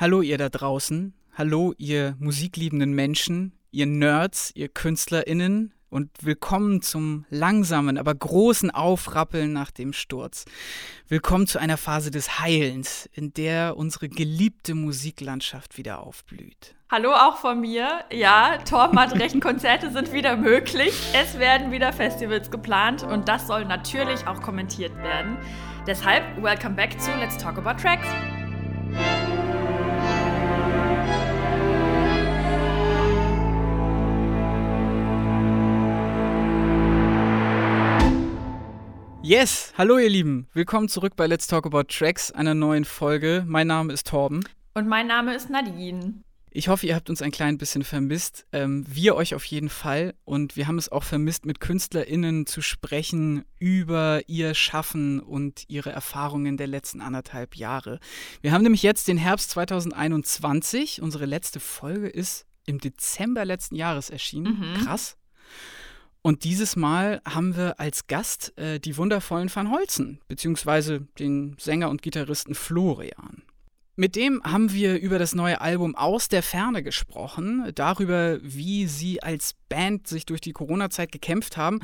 Hallo ihr da draußen, hallo ihr musikliebenden Menschen, ihr Nerds, ihr Künstlerinnen und willkommen zum langsamen, aber großen Aufrappeln nach dem Sturz. Willkommen zu einer Phase des Heilens, in der unsere geliebte Musiklandschaft wieder aufblüht. Hallo auch von mir. Ja, Torben Konzerte sind wieder möglich. Es werden wieder Festivals geplant und das soll natürlich auch kommentiert werden. Deshalb, welcome back zu Let's Talk About Tracks. Yes, hallo ihr Lieben, willkommen zurück bei Let's Talk About Tracks, einer neuen Folge. Mein Name ist Torben. Und mein Name ist Nadine. Ich hoffe, ihr habt uns ein klein bisschen vermisst. Ähm, wir euch auf jeden Fall. Und wir haben es auch vermisst, mit KünstlerInnen zu sprechen über ihr Schaffen und ihre Erfahrungen der letzten anderthalb Jahre. Wir haben nämlich jetzt den Herbst 2021. Unsere letzte Folge ist im Dezember letzten Jahres erschienen. Mhm. Krass. Und dieses Mal haben wir als Gast äh, die wundervollen Van Holzen, beziehungsweise den Sänger und Gitarristen Florian. Mit dem haben wir über das neue Album Aus der Ferne gesprochen, darüber, wie sie als Band sich durch die Corona-Zeit gekämpft haben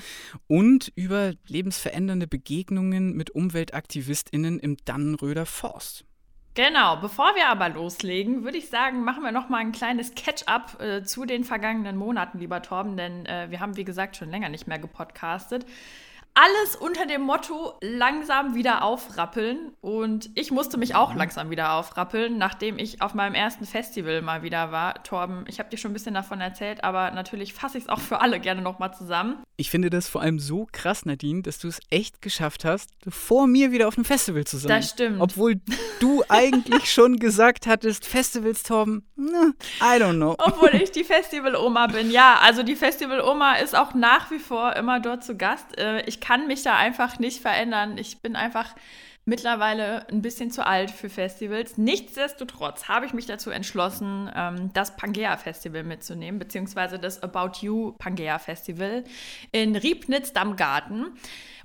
und über lebensverändernde Begegnungen mit UmweltaktivistInnen im Dannenröder Forst. Genau, bevor wir aber loslegen, würde ich sagen, machen wir noch mal ein kleines Catch-up äh, zu den vergangenen Monaten, lieber Torben, denn äh, wir haben, wie gesagt, schon länger nicht mehr gepodcastet alles unter dem Motto langsam wieder aufrappeln. Und ich musste mich auch langsam wieder aufrappeln, nachdem ich auf meinem ersten Festival mal wieder war. Torben, ich habe dir schon ein bisschen davon erzählt, aber natürlich fasse ich es auch für alle gerne nochmal zusammen. Ich finde das vor allem so krass, Nadine, dass du es echt geschafft hast, vor mir wieder auf einem Festival zu sein. Das stimmt. Obwohl du eigentlich schon gesagt hattest, Festivals, Torben, I don't know. Obwohl ich die Festival-Oma bin. Ja, also die Festival-Oma ist auch nach wie vor immer dort zu Gast. Äh, ich kann mich da einfach nicht verändern. Ich bin einfach mittlerweile ein bisschen zu alt für Festivals. Nichtsdestotrotz habe ich mich dazu entschlossen, ähm, das Pangea Festival mitzunehmen, beziehungsweise das About You Pangea Festival in Riebnitz-Dammgarten.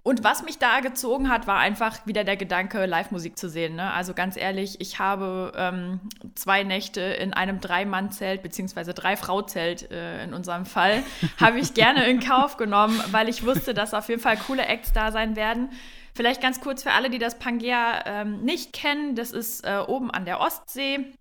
Und was mich da gezogen hat, war einfach wieder der Gedanke, Live-Musik zu sehen. Ne? Also ganz ehrlich, ich habe ähm, zwei Nächte in einem Drei-Mann-Zelt, beziehungsweise Drei-Frau-Zelt äh, in unserem Fall, habe ich gerne in Kauf genommen, weil ich wusste, dass auf jeden Fall coole Acts da sein werden. Vielleicht ganz kurz für alle, die das Pangea ähm, nicht kennen. Das ist äh, oben an der Ostsee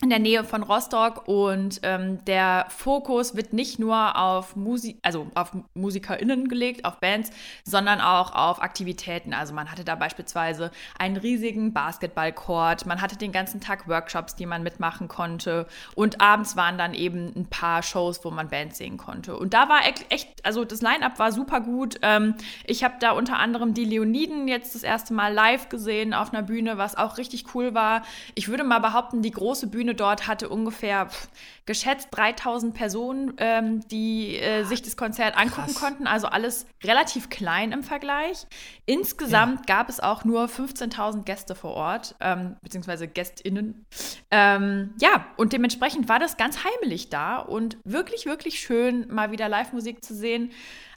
in der Nähe von Rostock und ähm, der Fokus wird nicht nur auf Musik, also auf MusikerInnen gelegt, auf Bands, sondern auch auf Aktivitäten. Also man hatte da beispielsweise einen riesigen Basketballcourt, man hatte den ganzen Tag Workshops, die man mitmachen konnte und abends waren dann eben ein paar Shows, wo man Bands sehen konnte. Und da war echt, also das Line-Up war super gut. Ähm, ich habe da unter anderem die Leoniden jetzt das erste Mal live gesehen auf einer Bühne, was auch richtig cool war. Ich würde mal behaupten, die große Bühne Bühne dort hatte ungefähr pff, geschätzt 3000 Personen, ähm, die äh, sich das Konzert angucken Krass. konnten. Also alles relativ klein im Vergleich. Insgesamt ja. gab es auch nur 15.000 Gäste vor Ort, ähm, beziehungsweise GästInnen. Ähm, ja, und dementsprechend war das ganz heimelig da und wirklich, wirklich schön, mal wieder Live-Musik zu sehen.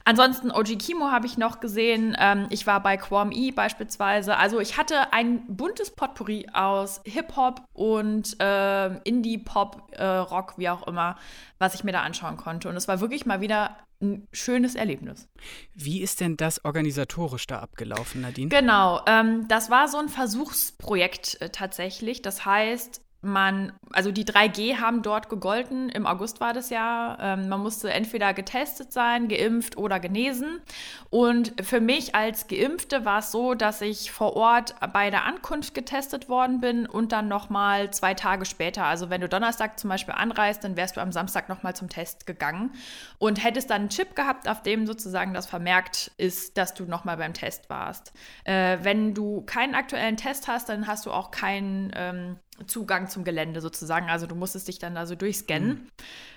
Ansonsten OG Kimo habe ich noch gesehen. Ähm, ich war bei Quam E beispielsweise. Also ich hatte ein buntes Potpourri aus Hip-Hop und äh, Indie-Pop, äh, Rock, wie auch immer, was ich mir da anschauen konnte. Und es war wirklich mal wieder ein schönes Erlebnis. Wie ist denn das organisatorisch da abgelaufen, Nadine? Genau, ähm, das war so ein Versuchsprojekt äh, tatsächlich. Das heißt, man, also die 3G haben dort gegolten, im August war das ja. Ähm, man musste entweder getestet sein, geimpft oder genesen. Und für mich als Geimpfte war es so, dass ich vor Ort bei der Ankunft getestet worden bin und dann nochmal zwei Tage später. Also wenn du Donnerstag zum Beispiel anreist, dann wärst du am Samstag nochmal zum Test gegangen und hättest dann einen Chip gehabt, auf dem sozusagen das vermerkt ist, dass du nochmal beim Test warst. Äh, wenn du keinen aktuellen Test hast, dann hast du auch keinen ähm, Zugang zum Gelände sozusagen. Also du musstest dich dann da so durchscannen. Mhm.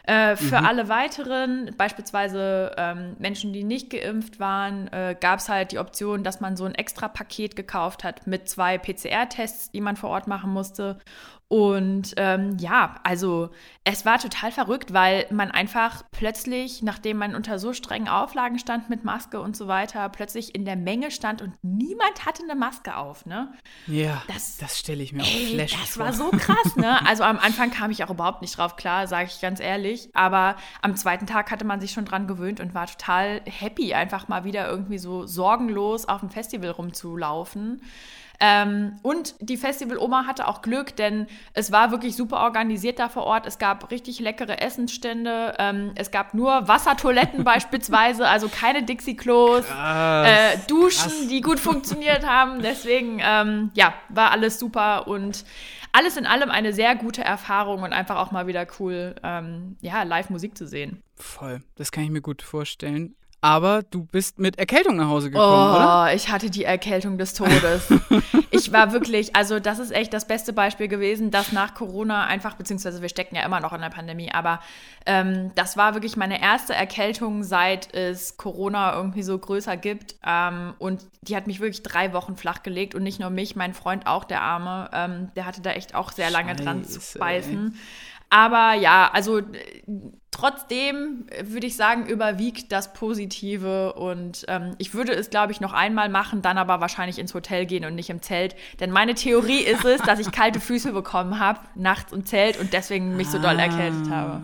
Äh, für mhm. alle weiteren, beispielsweise ähm, Menschen, die nicht geimpft waren, äh, gab es halt die Option, dass man so ein extra Paket gekauft hat mit zwei PCR-Tests, die man vor Ort machen musste. Und ähm, ja, also es war total verrückt, weil man einfach plötzlich, nachdem man unter so strengen Auflagen stand mit Maske und so weiter, plötzlich in der Menge stand und niemand hatte eine Maske auf, ne? Ja, das, das stelle ich mir auch ey, flashig Das vor. war so krass, ne? Also am Anfang kam ich auch überhaupt nicht drauf klar, sage ich ganz ehrlich. Aber am zweiten Tag hatte man sich schon dran gewöhnt und war total happy, einfach mal wieder irgendwie so sorgenlos auf dem Festival rumzulaufen. Ähm, und die Festival-Oma hatte auch Glück, denn es war wirklich super organisiert da vor Ort. Es gab richtig leckere Essensstände. Ähm, es gab nur Wassertoiletten beispielsweise, also keine Dixie-Klos. Äh, Duschen, krass. die gut funktioniert haben. Deswegen, ähm, ja, war alles super und alles in allem eine sehr gute Erfahrung und einfach auch mal wieder cool, ähm, ja, live Musik zu sehen. Voll, das kann ich mir gut vorstellen aber du bist mit Erkältung nach Hause gekommen, oh, oder? ich hatte die Erkältung des Todes. ich war wirklich, also das ist echt das beste Beispiel gewesen, dass nach Corona einfach, beziehungsweise wir stecken ja immer noch in der Pandemie, aber ähm, das war wirklich meine erste Erkältung, seit es Corona irgendwie so größer gibt. Ähm, und die hat mich wirklich drei Wochen flachgelegt und nicht nur mich, mein Freund auch, der Arme, ähm, der hatte da echt auch sehr lange Scheiße, dran zu beißen. Ey. Aber ja, also trotzdem würde ich sagen, überwiegt das Positive und ähm, ich würde es, glaube ich, noch einmal machen, dann aber wahrscheinlich ins Hotel gehen und nicht im Zelt. Denn meine Theorie ist es, dass ich kalte Füße bekommen habe nachts im Zelt und deswegen mich so doll erkältet habe.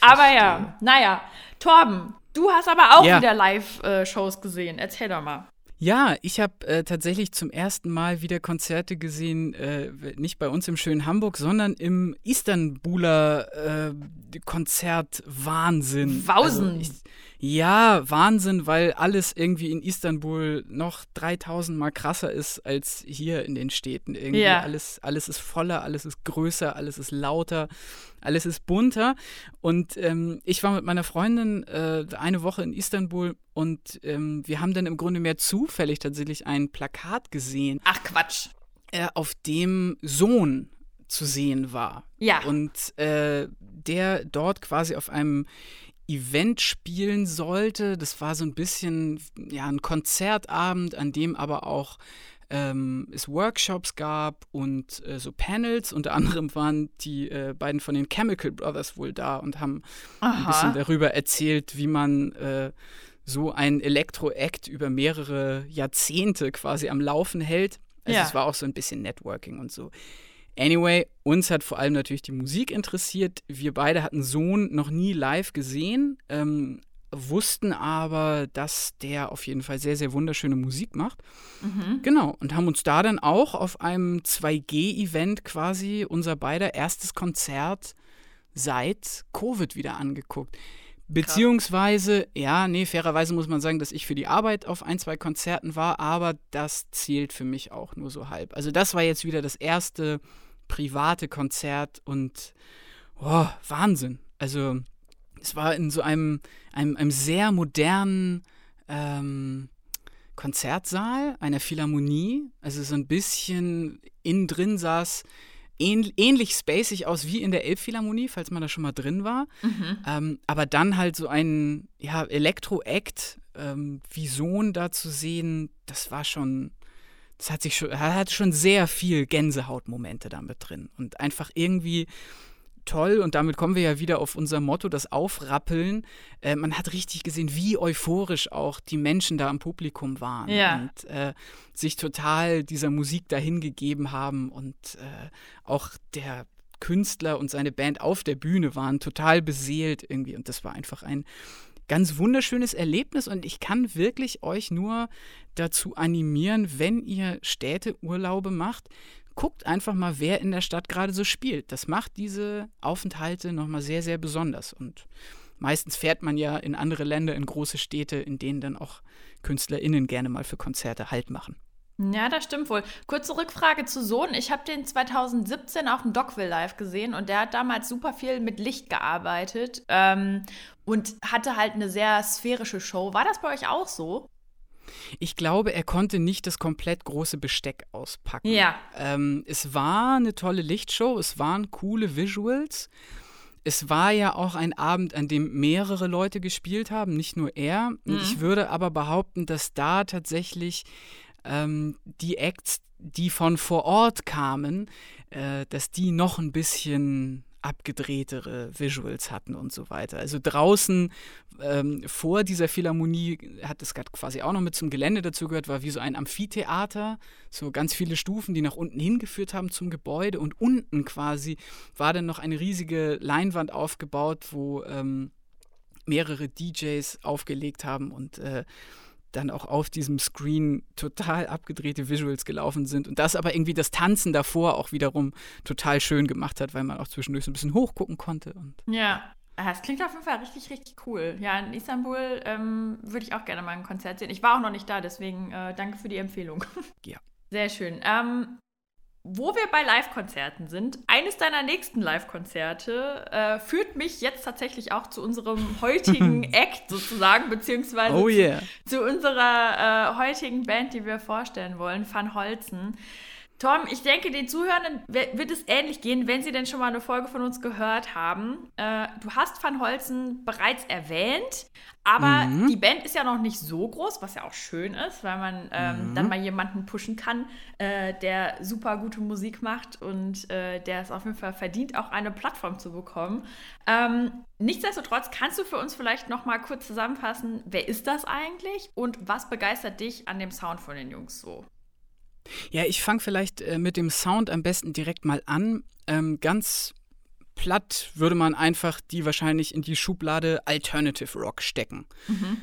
Ah, aber ja, naja, Torben, du hast aber auch ja. wieder Live-Shows gesehen. Erzähl doch mal. Ja, ich habe äh, tatsächlich zum ersten Mal wieder Konzerte gesehen, äh, nicht bei uns im schönen Hamburg, sondern im Istanbuler äh, Konzert Wahnsinn. Wahnsinn. Also ja, Wahnsinn, weil alles irgendwie in Istanbul noch 3000 Mal krasser ist als hier in den Städten. Irgendwie ja. alles, alles ist voller, alles ist größer, alles ist lauter, alles ist bunter. Und ähm, ich war mit meiner Freundin äh, eine Woche in Istanbul und ähm, wir haben dann im Grunde mehr zufällig tatsächlich ein Plakat gesehen. Ach Quatsch. Äh, auf dem Sohn zu sehen war. Ja. Und äh, der dort quasi auf einem Event spielen sollte. Das war so ein bisschen ja, ein Konzertabend, an dem aber auch ähm, es Workshops gab und äh, so Panels. Unter anderem waren die äh, beiden von den Chemical Brothers wohl da und haben Aha. ein bisschen darüber erzählt, wie man äh, so ein Elektro-Act über mehrere Jahrzehnte quasi am Laufen hält. Also ja. es war auch so ein bisschen Networking und so. Anyway, uns hat vor allem natürlich die Musik interessiert. Wir beide hatten Sohn noch nie live gesehen, ähm, wussten aber, dass der auf jeden Fall sehr, sehr wunderschöne Musik macht. Mhm. Genau, und haben uns da dann auch auf einem 2G-Event quasi unser beider erstes Konzert seit Covid wieder angeguckt. Beziehungsweise, ja, nee, fairerweise muss man sagen, dass ich für die Arbeit auf ein, zwei Konzerten war, aber das zählt für mich auch nur so halb. Also das war jetzt wieder das erste private Konzert und oh, Wahnsinn. Also es war in so einem, einem, einem sehr modernen ähm, Konzertsaal einer Philharmonie. Also so ein bisschen innen drin saß ähn, ähnlich spacig aus wie in der Elbphilharmonie, falls man da schon mal drin war. Mhm. Ähm, aber dann halt so ein ja, Elektro-Act ähm, wie Sohn da zu sehen, das war schon das hat sich schon, hat schon sehr viel Gänsehautmomente damit drin. Und einfach irgendwie toll, und damit kommen wir ja wieder auf unser Motto, das Aufrappeln. Äh, man hat richtig gesehen, wie euphorisch auch die Menschen da im Publikum waren ja. und äh, sich total dieser Musik dahingegeben haben und äh, auch der Künstler und seine Band auf der Bühne waren total beseelt irgendwie und das war einfach ein ganz wunderschönes Erlebnis und ich kann wirklich euch nur dazu animieren, wenn ihr Städteurlaube macht, guckt einfach mal, wer in der Stadt gerade so spielt. Das macht diese Aufenthalte nochmal sehr, sehr besonders. Und meistens fährt man ja in andere Länder, in große Städte, in denen dann auch KünstlerInnen gerne mal für Konzerte Halt machen. Ja, das stimmt wohl. Kurze Rückfrage zu Sohn. Ich habe den 2017 auf dem Dockville Live gesehen und der hat damals super viel mit Licht gearbeitet ähm, und hatte halt eine sehr sphärische Show. War das bei euch auch so? Ich glaube, er konnte nicht das komplett große Besteck auspacken. Ja. Ähm, es war eine tolle Lichtshow, es waren coole Visuals. Es war ja auch ein Abend, an dem mehrere Leute gespielt haben, nicht nur er. Mhm. Ich würde aber behaupten, dass da tatsächlich ähm, die Acts, die von vor Ort kamen, äh, dass die noch ein bisschen abgedrehtere Visuals hatten und so weiter. Also draußen ähm, vor dieser Philharmonie hat es quasi auch noch mit zum Gelände dazu gehört, war wie so ein Amphitheater, so ganz viele Stufen, die nach unten hingeführt haben zum Gebäude und unten quasi war dann noch eine riesige Leinwand aufgebaut, wo ähm, mehrere DJs aufgelegt haben und äh, dann auch auf diesem Screen total abgedrehte Visuals gelaufen sind und das aber irgendwie das Tanzen davor auch wiederum total schön gemacht hat, weil man auch zwischendurch so ein bisschen hochgucken konnte. Und, ja. Das klingt auf jeden Fall richtig, richtig cool. Ja, in Istanbul ähm, würde ich auch gerne mal ein Konzert sehen. Ich war auch noch nicht da, deswegen äh, danke für die Empfehlung. Ja. Sehr schön. Ähm, wo wir bei Live-Konzerten sind, eines deiner nächsten Live-Konzerte äh, führt mich jetzt tatsächlich auch zu unserem heutigen Act sozusagen, beziehungsweise oh yeah. zu, zu, unserer äh, heutigen Band, die wir vorstellen wollen, Van Holzen. Tom, ich denke, den Zuhörern wird es ähnlich gehen, wenn sie denn schon mal eine Folge von uns gehört haben. Äh, du hast Van Holzen bereits erwähnt, aber mhm. die Band ist ja noch nicht so groß, was ja auch schön ist, weil man ähm, mhm. dann mal jemanden pushen kann, äh, der super gute Musik macht und äh, der es auf jeden Fall verdient, auch eine Plattform zu bekommen. Ähm, nichtsdestotrotz kannst du für uns vielleicht noch mal kurz zusammenfassen, wer ist das eigentlich und was begeistert dich an dem Sound von den Jungs so? Ja, ich fange vielleicht äh, mit dem Sound am besten direkt mal an. Ähm, ganz platt würde man einfach die wahrscheinlich in die Schublade Alternative Rock stecken. Mhm.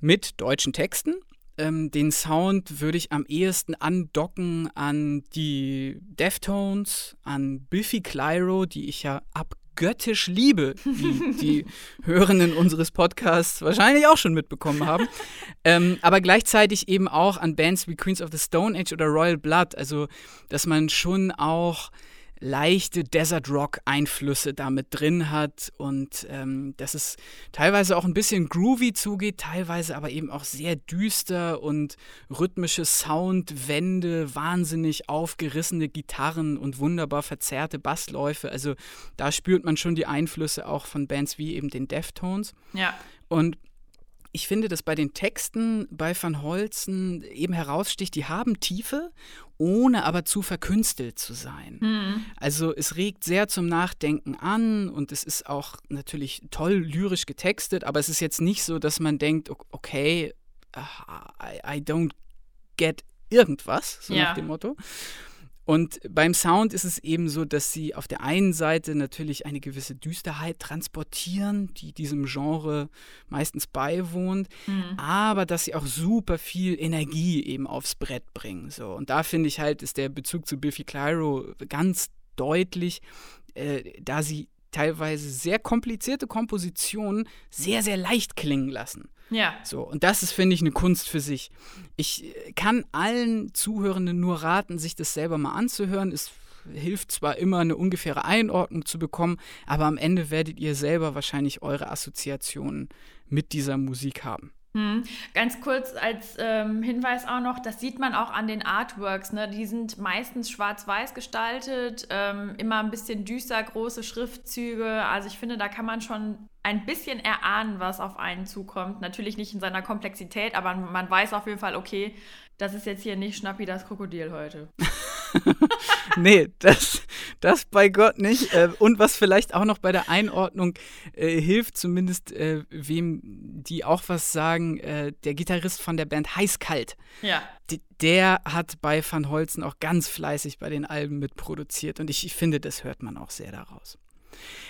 Mit deutschen Texten. Ähm, den Sound würde ich am ehesten andocken an die Deftones, an Biffy Clyro, die ich ja ab göttisch liebe, wie die Hörenden unseres Podcasts wahrscheinlich auch schon mitbekommen haben. Ähm, aber gleichzeitig eben auch an Bands wie Queens of the Stone Age oder Royal Blood. Also, dass man schon auch leichte Desert Rock Einflüsse damit drin hat und ähm, dass es teilweise auch ein bisschen groovy zugeht, teilweise aber eben auch sehr düster und rhythmische Soundwände, wahnsinnig aufgerissene Gitarren und wunderbar verzerrte Bassläufe. Also da spürt man schon die Einflüsse auch von Bands wie eben den Deftones. Ja. Und ich finde, dass bei den Texten bei Van Holzen eben heraussticht, die haben Tiefe, ohne aber zu verkünstelt zu sein. Mhm. Also es regt sehr zum Nachdenken an und es ist auch natürlich toll lyrisch getextet, aber es ist jetzt nicht so, dass man denkt, okay, I, I don't get irgendwas, so ja. nach dem Motto. Und beim Sound ist es eben so, dass sie auf der einen Seite natürlich eine gewisse Düsterheit transportieren, die diesem Genre meistens beiwohnt, mhm. aber dass sie auch super viel Energie eben aufs Brett bringen. So. Und da finde ich halt, ist der Bezug zu Biffy Clyro ganz deutlich, äh, da sie teilweise sehr komplizierte Kompositionen sehr, sehr leicht klingen lassen. Ja. So, und das ist, finde ich, eine Kunst für sich. Ich äh, kann allen Zuhörenden nur raten, sich das selber mal anzuhören. Es hilft zwar immer, eine ungefähre Einordnung zu bekommen, aber am Ende werdet ihr selber wahrscheinlich eure Assoziationen mit dieser Musik haben. Hm. Ganz kurz als ähm, Hinweis auch noch, das sieht man auch an den Artworks. Ne? Die sind meistens schwarz-weiß gestaltet, ähm, immer ein bisschen düster, große Schriftzüge. Also ich finde, da kann man schon ein bisschen erahnen, was auf einen zukommt. Natürlich nicht in seiner Komplexität, aber man weiß auf jeden Fall, okay, das ist jetzt hier nicht Schnappi das Krokodil heute. nee, das, das bei Gott nicht. Äh, und was vielleicht auch noch bei der Einordnung äh, hilft, zumindest äh, wem die auch was sagen, äh, der Gitarrist von der Band Heißkalt. Ja. der hat bei Van Holzen auch ganz fleißig bei den Alben mitproduziert und ich, ich finde, das hört man auch sehr daraus.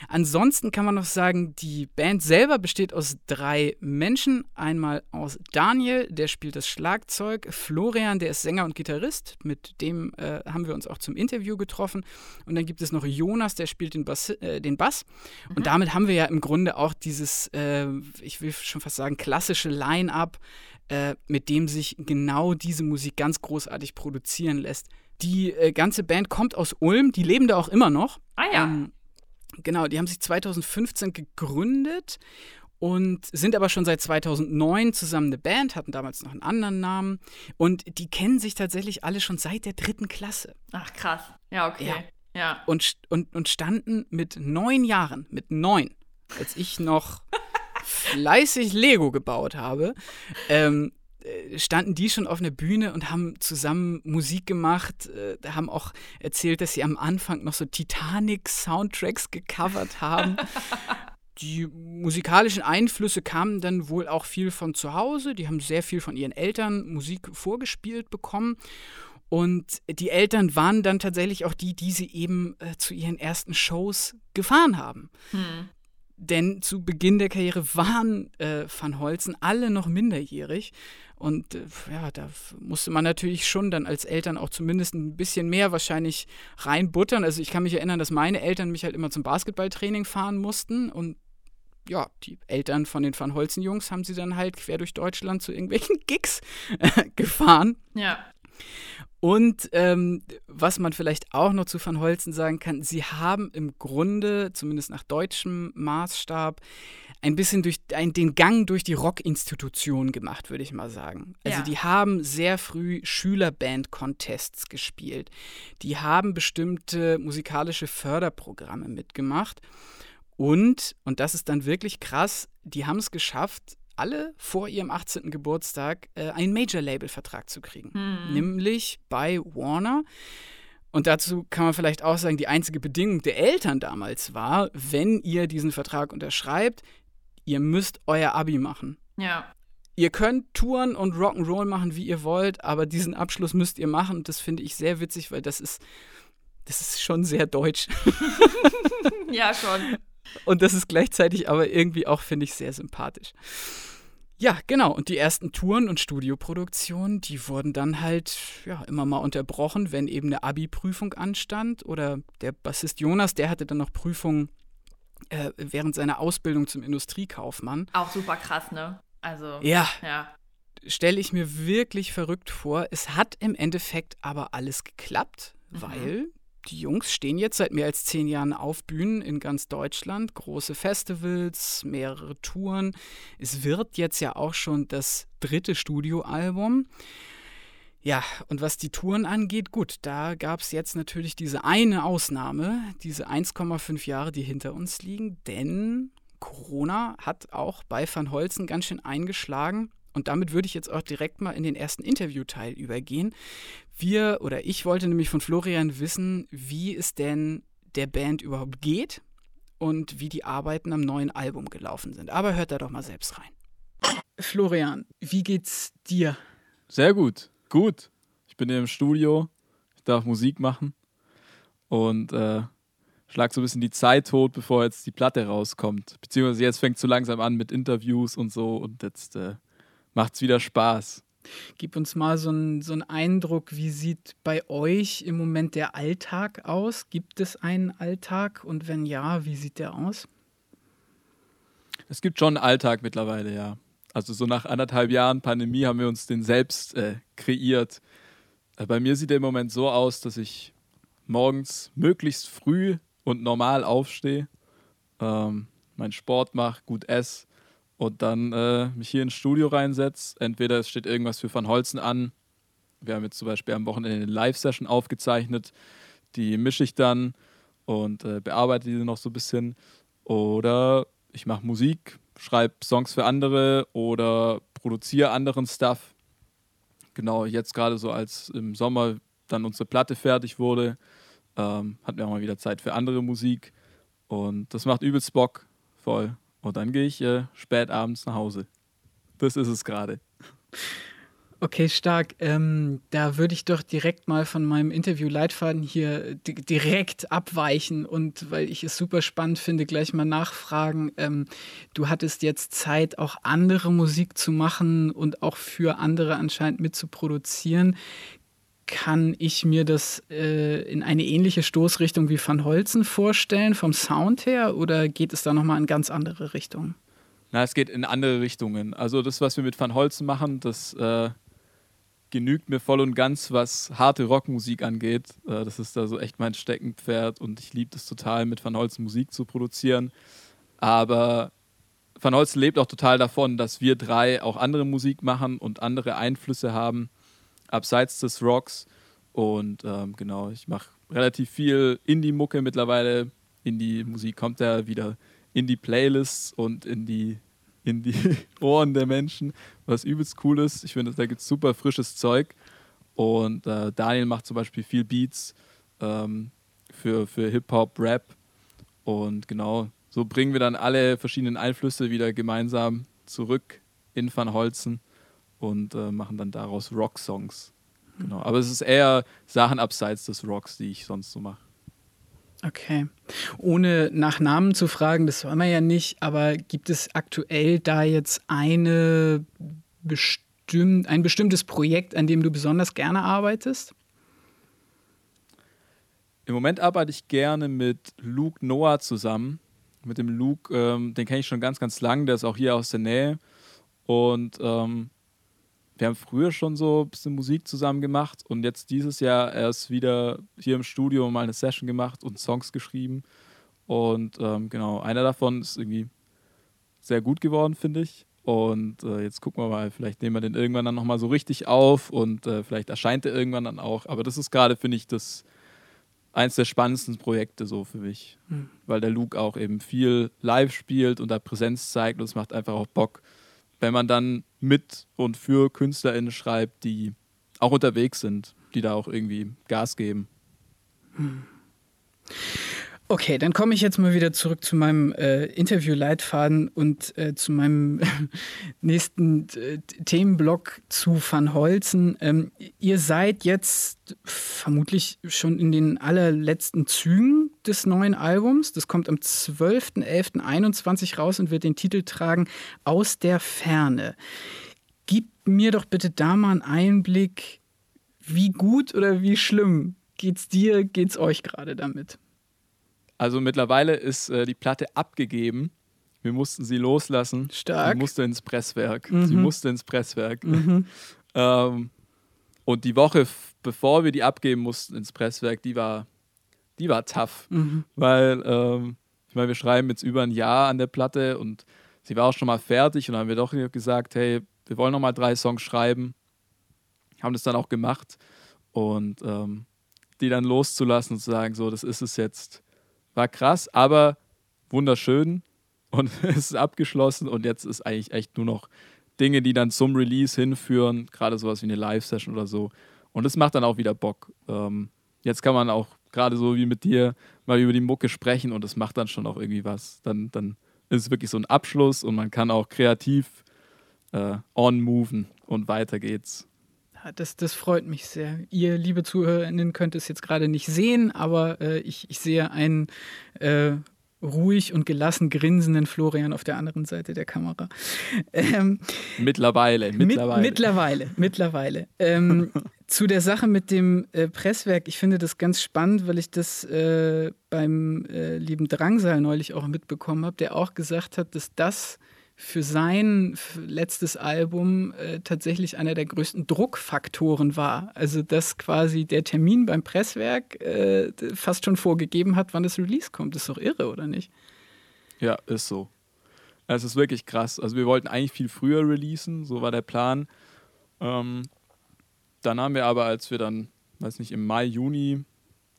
Ansonsten kann man noch sagen, die Band selber besteht aus drei Menschen. Einmal aus Daniel, der spielt das Schlagzeug, Florian, der ist Sänger und Gitarrist, mit dem äh, haben wir uns auch zum Interview getroffen. Und dann gibt es noch Jonas, der spielt den Bass. Äh, den Bass. Und mhm. damit haben wir ja im Grunde auch dieses, äh, ich will schon fast sagen, klassische Line-up, äh, mit dem sich genau diese Musik ganz großartig produzieren lässt. Die äh, ganze Band kommt aus Ulm, die leben da auch immer noch. Ah ja. Ähm, Genau, die haben sich 2015 gegründet und sind aber schon seit 2009 zusammen eine Band, hatten damals noch einen anderen Namen und die kennen sich tatsächlich alle schon seit der dritten Klasse. Ach krass, ja okay. Ja. ja. Und, und, und standen mit neun Jahren, mit neun, als ich noch fleißig Lego gebaut habe, ähm, äh, standen die schon auf einer Bühne und haben zusammen Musik gemacht, äh, haben auch erzählt, dass sie am Anfang noch so Titanic-Soundtracks gecovert haben. die musikalischen Einflüsse kamen dann wohl auch viel von zu Hause. Die haben sehr viel von ihren Eltern Musik vorgespielt bekommen. Und die Eltern waren dann tatsächlich auch die, die sie eben äh, zu ihren ersten Shows gefahren haben. Hm. Denn zu Beginn der Karriere waren äh, Van Holzen alle noch minderjährig. Und äh, ja, da musste man natürlich schon dann als Eltern auch zumindest ein bisschen mehr wahrscheinlich reinbuttern. Also ich kann mich erinnern, dass meine Eltern mich halt immer zum Basketballtraining fahren mussten. Und ja, die Eltern von den Van Holzen-Jungs haben sie dann halt quer durch Deutschland zu irgendwelchen Gigs äh, gefahren. Ja. Und ähm, was man vielleicht auch noch zu Van Holzen sagen kann, sie haben im Grunde, zumindest nach deutschem Maßstab, ein bisschen durch ein, den Gang durch die Rockinstitution gemacht, würde ich mal sagen. Also ja. die haben sehr früh Schülerband-Contests gespielt. Die haben bestimmte musikalische Förderprogramme mitgemacht. Und, und das ist dann wirklich krass, die haben es geschafft, alle vor ihrem 18. Geburtstag äh, einen Major-Label-Vertrag zu kriegen. Hm. Nämlich bei Warner. Und dazu kann man vielleicht auch sagen, die einzige Bedingung der Eltern damals war, wenn ihr diesen Vertrag unterschreibt, ihr müsst euer Abi machen. Ja. Ihr könnt Touren und Rock'n'Roll machen, wie ihr wollt, aber diesen Abschluss müsst ihr machen. Und das finde ich sehr witzig, weil das ist, das ist schon sehr deutsch. ja, schon. Und das ist gleichzeitig aber irgendwie auch, finde ich, sehr sympathisch. Ja, genau. Und die ersten Touren und Studioproduktionen, die wurden dann halt ja, immer mal unterbrochen, wenn eben eine Abi-Prüfung anstand. Oder der Bassist Jonas, der hatte dann noch Prüfungen äh, während seiner Ausbildung zum Industriekaufmann. Auch super krass, ne? Also, ja. ja. Stelle ich mir wirklich verrückt vor. Es hat im Endeffekt aber alles geklappt, mhm. weil die Jungs stehen jetzt seit mehr als zehn Jahren auf Bühnen in ganz Deutschland, große Festivals, mehrere Touren. Es wird jetzt ja auch schon das dritte Studioalbum. Ja, und was die Touren angeht, gut, da gab es jetzt natürlich diese eine Ausnahme, diese 1,5 Jahre, die hinter uns liegen, denn Corona hat auch bei Van Holzen ganz schön eingeschlagen. Und damit würde ich jetzt auch direkt mal in den ersten Interviewteil übergehen. Wir oder ich wollte nämlich von Florian wissen, wie es denn der Band überhaupt geht und wie die Arbeiten am neuen Album gelaufen sind. Aber hört da doch mal selbst rein. Florian, wie geht's dir? Sehr gut, gut. Ich bin hier im Studio, ich darf Musik machen und äh, schlag so ein bisschen die Zeit tot, bevor jetzt die Platte rauskommt. Beziehungsweise jetzt fängt es so langsam an mit Interviews und so und jetzt äh, macht's wieder Spaß. Gib uns mal so einen, so Eindruck, wie sieht bei euch im Moment der Alltag aus? Gibt es einen Alltag und wenn ja, wie sieht der aus? Es gibt schon einen Alltag mittlerweile, ja. Also so nach anderthalb Jahren Pandemie haben wir uns den selbst äh, kreiert. Äh, bei mir sieht er im Moment so aus, dass ich morgens möglichst früh und normal aufstehe, ähm, meinen Sport mache, gut esse, und dann äh, mich hier ins Studio reinsetze. Entweder es steht irgendwas für Van Holzen an. Wir haben jetzt zum Beispiel am Wochenende eine Live-Session aufgezeichnet. Die mische ich dann und äh, bearbeite diese noch so ein bisschen. Oder ich mache Musik, schreibe Songs für andere oder produziere anderen Stuff. Genau, jetzt gerade so als im Sommer dann unsere Platte fertig wurde, ähm, hatten wir auch mal wieder Zeit für andere Musik. Und das macht übelst Bock, voll. Und dann gehe ich äh, spät abends nach Hause. Das ist es gerade. Okay, stark. Ähm, da würde ich doch direkt mal von meinem Interview-Leitfaden hier direkt abweichen und weil ich es super spannend finde, gleich mal nachfragen. Ähm, du hattest jetzt Zeit, auch andere Musik zu machen und auch für andere anscheinend mitzuproduzieren kann ich mir das äh, in eine ähnliche Stoßrichtung wie Van Holzen vorstellen, vom Sound her, oder geht es da nochmal in ganz andere Richtungen? Na, es geht in andere Richtungen. Also das, was wir mit Van Holzen machen, das äh, genügt mir voll und ganz, was harte Rockmusik angeht. Äh, das ist da so echt mein Steckenpferd und ich liebe das total, mit Van Holzen Musik zu produzieren. Aber Van Holzen lebt auch total davon, dass wir drei auch andere Musik machen und andere Einflüsse haben abseits des Rocks. Und ähm, genau, ich mache relativ viel Indie-Mucke mittlerweile. Indie-Musik kommt ja wieder in die Playlists und in die in die Ohren der Menschen, was übelst cool ist. Ich finde, da gibt es super frisches Zeug. Und äh, Daniel macht zum Beispiel viel Beats ähm, für, für Hip-Hop, Rap. Und genau, so bringen wir dann alle verschiedenen Einflüsse wieder gemeinsam zurück in Van Holzen und äh, machen dann daraus Rock-Songs. Genau. Aber es ist eher Sachen abseits des Rocks, die ich sonst so mache. Okay. Ohne nach Namen zu fragen, das wollen wir ja nicht, aber gibt es aktuell da jetzt eine bestimmt, ein bestimmtes Projekt, an dem du besonders gerne arbeitest? Im Moment arbeite ich gerne mit Luke Noah zusammen. Mit dem Luke, ähm, den kenne ich schon ganz, ganz lang, der ist auch hier aus der Nähe. Und ähm, wir haben früher schon so ein bisschen Musik zusammen gemacht und jetzt dieses Jahr erst wieder hier im Studio mal eine Session gemacht und Songs geschrieben. Und ähm, genau, einer davon ist irgendwie sehr gut geworden, finde ich. Und äh, jetzt gucken wir mal, vielleicht nehmen wir den irgendwann dann nochmal so richtig auf und äh, vielleicht erscheint er irgendwann dann auch. Aber das ist gerade, finde ich, das eins der spannendsten Projekte so für mich, mhm. weil der Luke auch eben viel live spielt und da Präsenz zeigt und es macht einfach auch Bock, wenn man dann mit und für KünstlerInnen schreibt, die auch unterwegs sind, die da auch irgendwie Gas geben. Hm. Okay, dann komme ich jetzt mal wieder zurück zu meinem äh, Interview-Leitfaden und äh, zu meinem nächsten äh, Themenblock zu Van Holzen. Ähm, ihr seid jetzt vermutlich schon in den allerletzten Zügen des neuen Albums. Das kommt am 12.11.21 raus und wird den Titel tragen Aus der Ferne. Gib mir doch bitte da mal einen Einblick, wie gut oder wie schlimm geht's dir, geht's euch gerade damit? Also mittlerweile ist äh, die Platte abgegeben. Wir mussten sie loslassen. Stark. Sie musste ins Presswerk. Mhm. Sie musste ins Presswerk. Mhm. ähm, und die Woche, bevor wir die abgeben mussten ins Presswerk, die war, die war tough. Mhm. Weil, ähm, ich meine, wir schreiben jetzt über ein Jahr an der Platte und sie war auch schon mal fertig und dann haben wir doch gesagt, hey, wir wollen noch mal drei Songs schreiben. Haben das dann auch gemacht und ähm, die dann loszulassen und zu sagen, so, das ist es jetzt war krass, aber wunderschön und es ist abgeschlossen und jetzt ist eigentlich echt nur noch Dinge, die dann zum Release hinführen, gerade sowas wie eine Live-Session oder so. Und es macht dann auch wieder Bock. Ähm, jetzt kann man auch gerade so wie mit dir mal über die Mucke sprechen und es macht dann schon auch irgendwie was. Dann, dann ist es wirklich so ein Abschluss und man kann auch kreativ äh, on-moven und weiter geht's. Das, das freut mich sehr. Ihr, liebe ZuhörerInnen, könnt es jetzt gerade nicht sehen, aber äh, ich, ich sehe einen äh, ruhig und gelassen grinsenden Florian auf der anderen Seite der Kamera. Ähm, mittlerweile, mittlerweile. Mit, mittlerweile, mittlerweile. Ähm, zu der Sache mit dem äh, Presswerk, ich finde das ganz spannend, weil ich das äh, beim äh, lieben Drangsal neulich auch mitbekommen habe, der auch gesagt hat, dass das für sein letztes Album äh, tatsächlich einer der größten Druckfaktoren war. Also dass quasi der Termin beim Presswerk äh, fast schon vorgegeben hat, wann das Release kommt. Das ist doch irre, oder nicht? Ja, ist so. Es ist wirklich krass. Also wir wollten eigentlich viel früher releasen, so war der Plan. Ähm, dann haben wir aber, als wir dann, weiß nicht, im Mai, Juni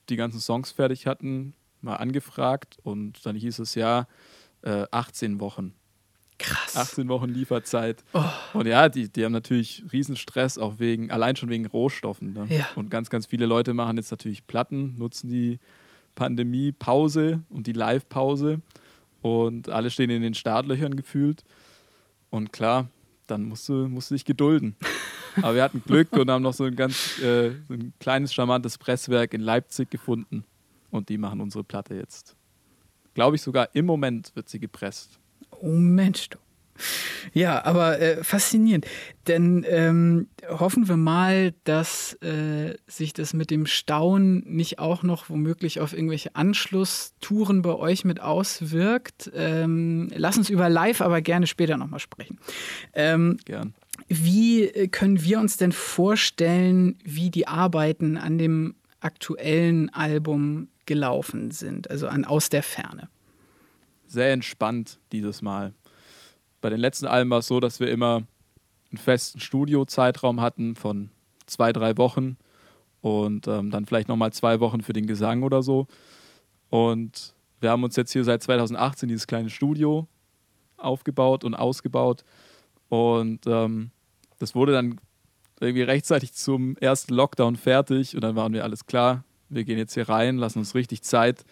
die ganzen Songs fertig hatten, mal angefragt und dann hieß es ja äh, 18 Wochen. Krass. 18 Wochen Lieferzeit. Oh. Und ja, die, die haben natürlich Riesenstress, auch wegen, allein schon wegen Rohstoffen. Ne? Ja. Und ganz, ganz viele Leute machen jetzt natürlich Platten, nutzen die Pandemie-Pause und die Live-Pause. Und alle stehen in den Startlöchern gefühlt. Und klar, dann musst du, musst du dich gedulden. Aber wir hatten Glück und haben noch so ein ganz äh, so ein kleines, charmantes Presswerk in Leipzig gefunden. Und die machen unsere Platte jetzt. Glaube ich sogar im Moment wird sie gepresst. Oh Mensch, du. Ja, aber äh, faszinierend. Denn ähm, hoffen wir mal, dass äh, sich das mit dem Stauen nicht auch noch womöglich auf irgendwelche Anschlusstouren bei euch mit auswirkt. Ähm, lass uns über Live aber gerne später nochmal sprechen. Ähm, Gern. Wie äh, können wir uns denn vorstellen, wie die Arbeiten an dem aktuellen Album gelaufen sind, also an Aus der Ferne? Sehr entspannt dieses Mal. Bei den letzten Alben war es so, dass wir immer einen festen Studiozeitraum hatten von zwei, drei Wochen und ähm, dann vielleicht nochmal zwei Wochen für den Gesang oder so. Und wir haben uns jetzt hier seit 2018 dieses kleine Studio aufgebaut und ausgebaut. Und ähm, das wurde dann irgendwie rechtzeitig zum ersten Lockdown fertig und dann waren wir alles klar. Wir gehen jetzt hier rein, lassen uns richtig Zeit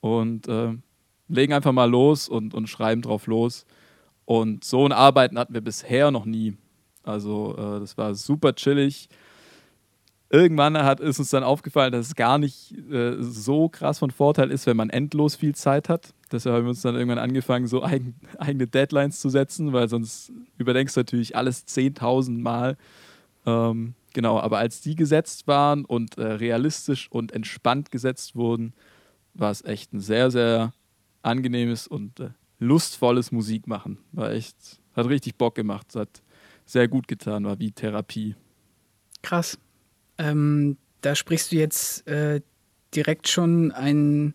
und äh, legen einfach mal los und, und schreiben drauf los. Und so ein Arbeiten hatten wir bisher noch nie. Also äh, das war super chillig. Irgendwann hat, ist uns dann aufgefallen, dass es gar nicht äh, so krass von Vorteil ist, wenn man endlos viel Zeit hat. Deshalb haben wir uns dann irgendwann angefangen, so eigen, eigene Deadlines zu setzen, weil sonst überdenkst du natürlich alles 10.000 Mal. Ähm, genau, aber als die gesetzt waren und äh, realistisch und entspannt gesetzt wurden, war es echt ein sehr, sehr angenehmes und äh, lustvolles Musikmachen. War echt, hat richtig Bock gemacht, hat sehr gut getan, war wie Therapie. Krass. Ähm, da sprichst du jetzt äh, direkt schon ein,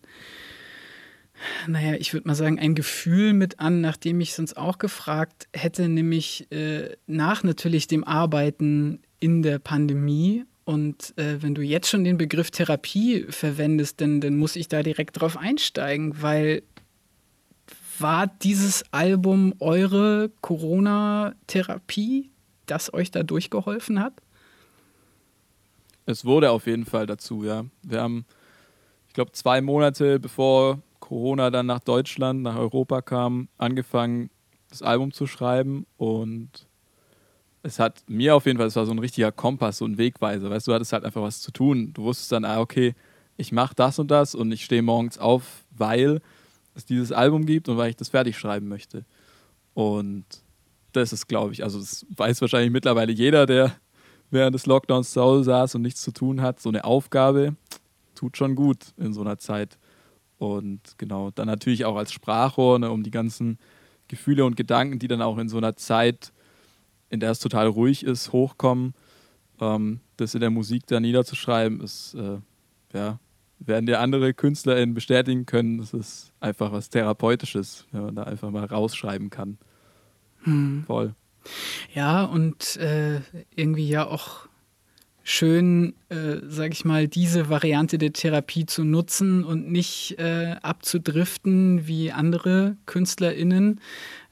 naja, ich würde mal sagen, ein Gefühl mit an, nachdem ich sonst auch gefragt hätte, nämlich äh, nach natürlich dem Arbeiten in der Pandemie. Und äh, wenn du jetzt schon den Begriff Therapie verwendest, dann, dann muss ich da direkt drauf einsteigen, weil war dieses Album eure Corona-Therapie, das euch da durchgeholfen hat? Es wurde auf jeden Fall dazu, ja. Wir haben, ich glaube, zwei Monate bevor Corona dann nach Deutschland, nach Europa kam, angefangen, das Album zu schreiben und es hat mir auf jeden Fall, es war so ein richtiger Kompass, so ein Wegweiser, weißt du, du hattest halt einfach was zu tun. Du wusstest dann, ah, okay, ich mache das und das und ich stehe morgens auf, weil es dieses Album gibt und weil ich das fertig schreiben möchte. Und das ist, glaube ich, also das weiß wahrscheinlich mittlerweile jeder, der während des Lockdowns zu Hause saß und nichts zu tun hat. So eine Aufgabe tut schon gut in so einer Zeit. Und genau, dann natürlich auch als Sprachrohr, ne, um die ganzen Gefühle und Gedanken, die dann auch in so einer Zeit, in der es total ruhig ist, hochkommen, ähm, das in der Musik da niederzuschreiben, ist, äh, ja, werden dir andere KünstlerInnen bestätigen können, das ist einfach was Therapeutisches, wenn man da einfach mal rausschreiben kann. Hm. Voll. Ja, und äh, irgendwie ja auch schön, äh, sag ich mal, diese Variante der Therapie zu nutzen und nicht äh, abzudriften wie andere KünstlerInnen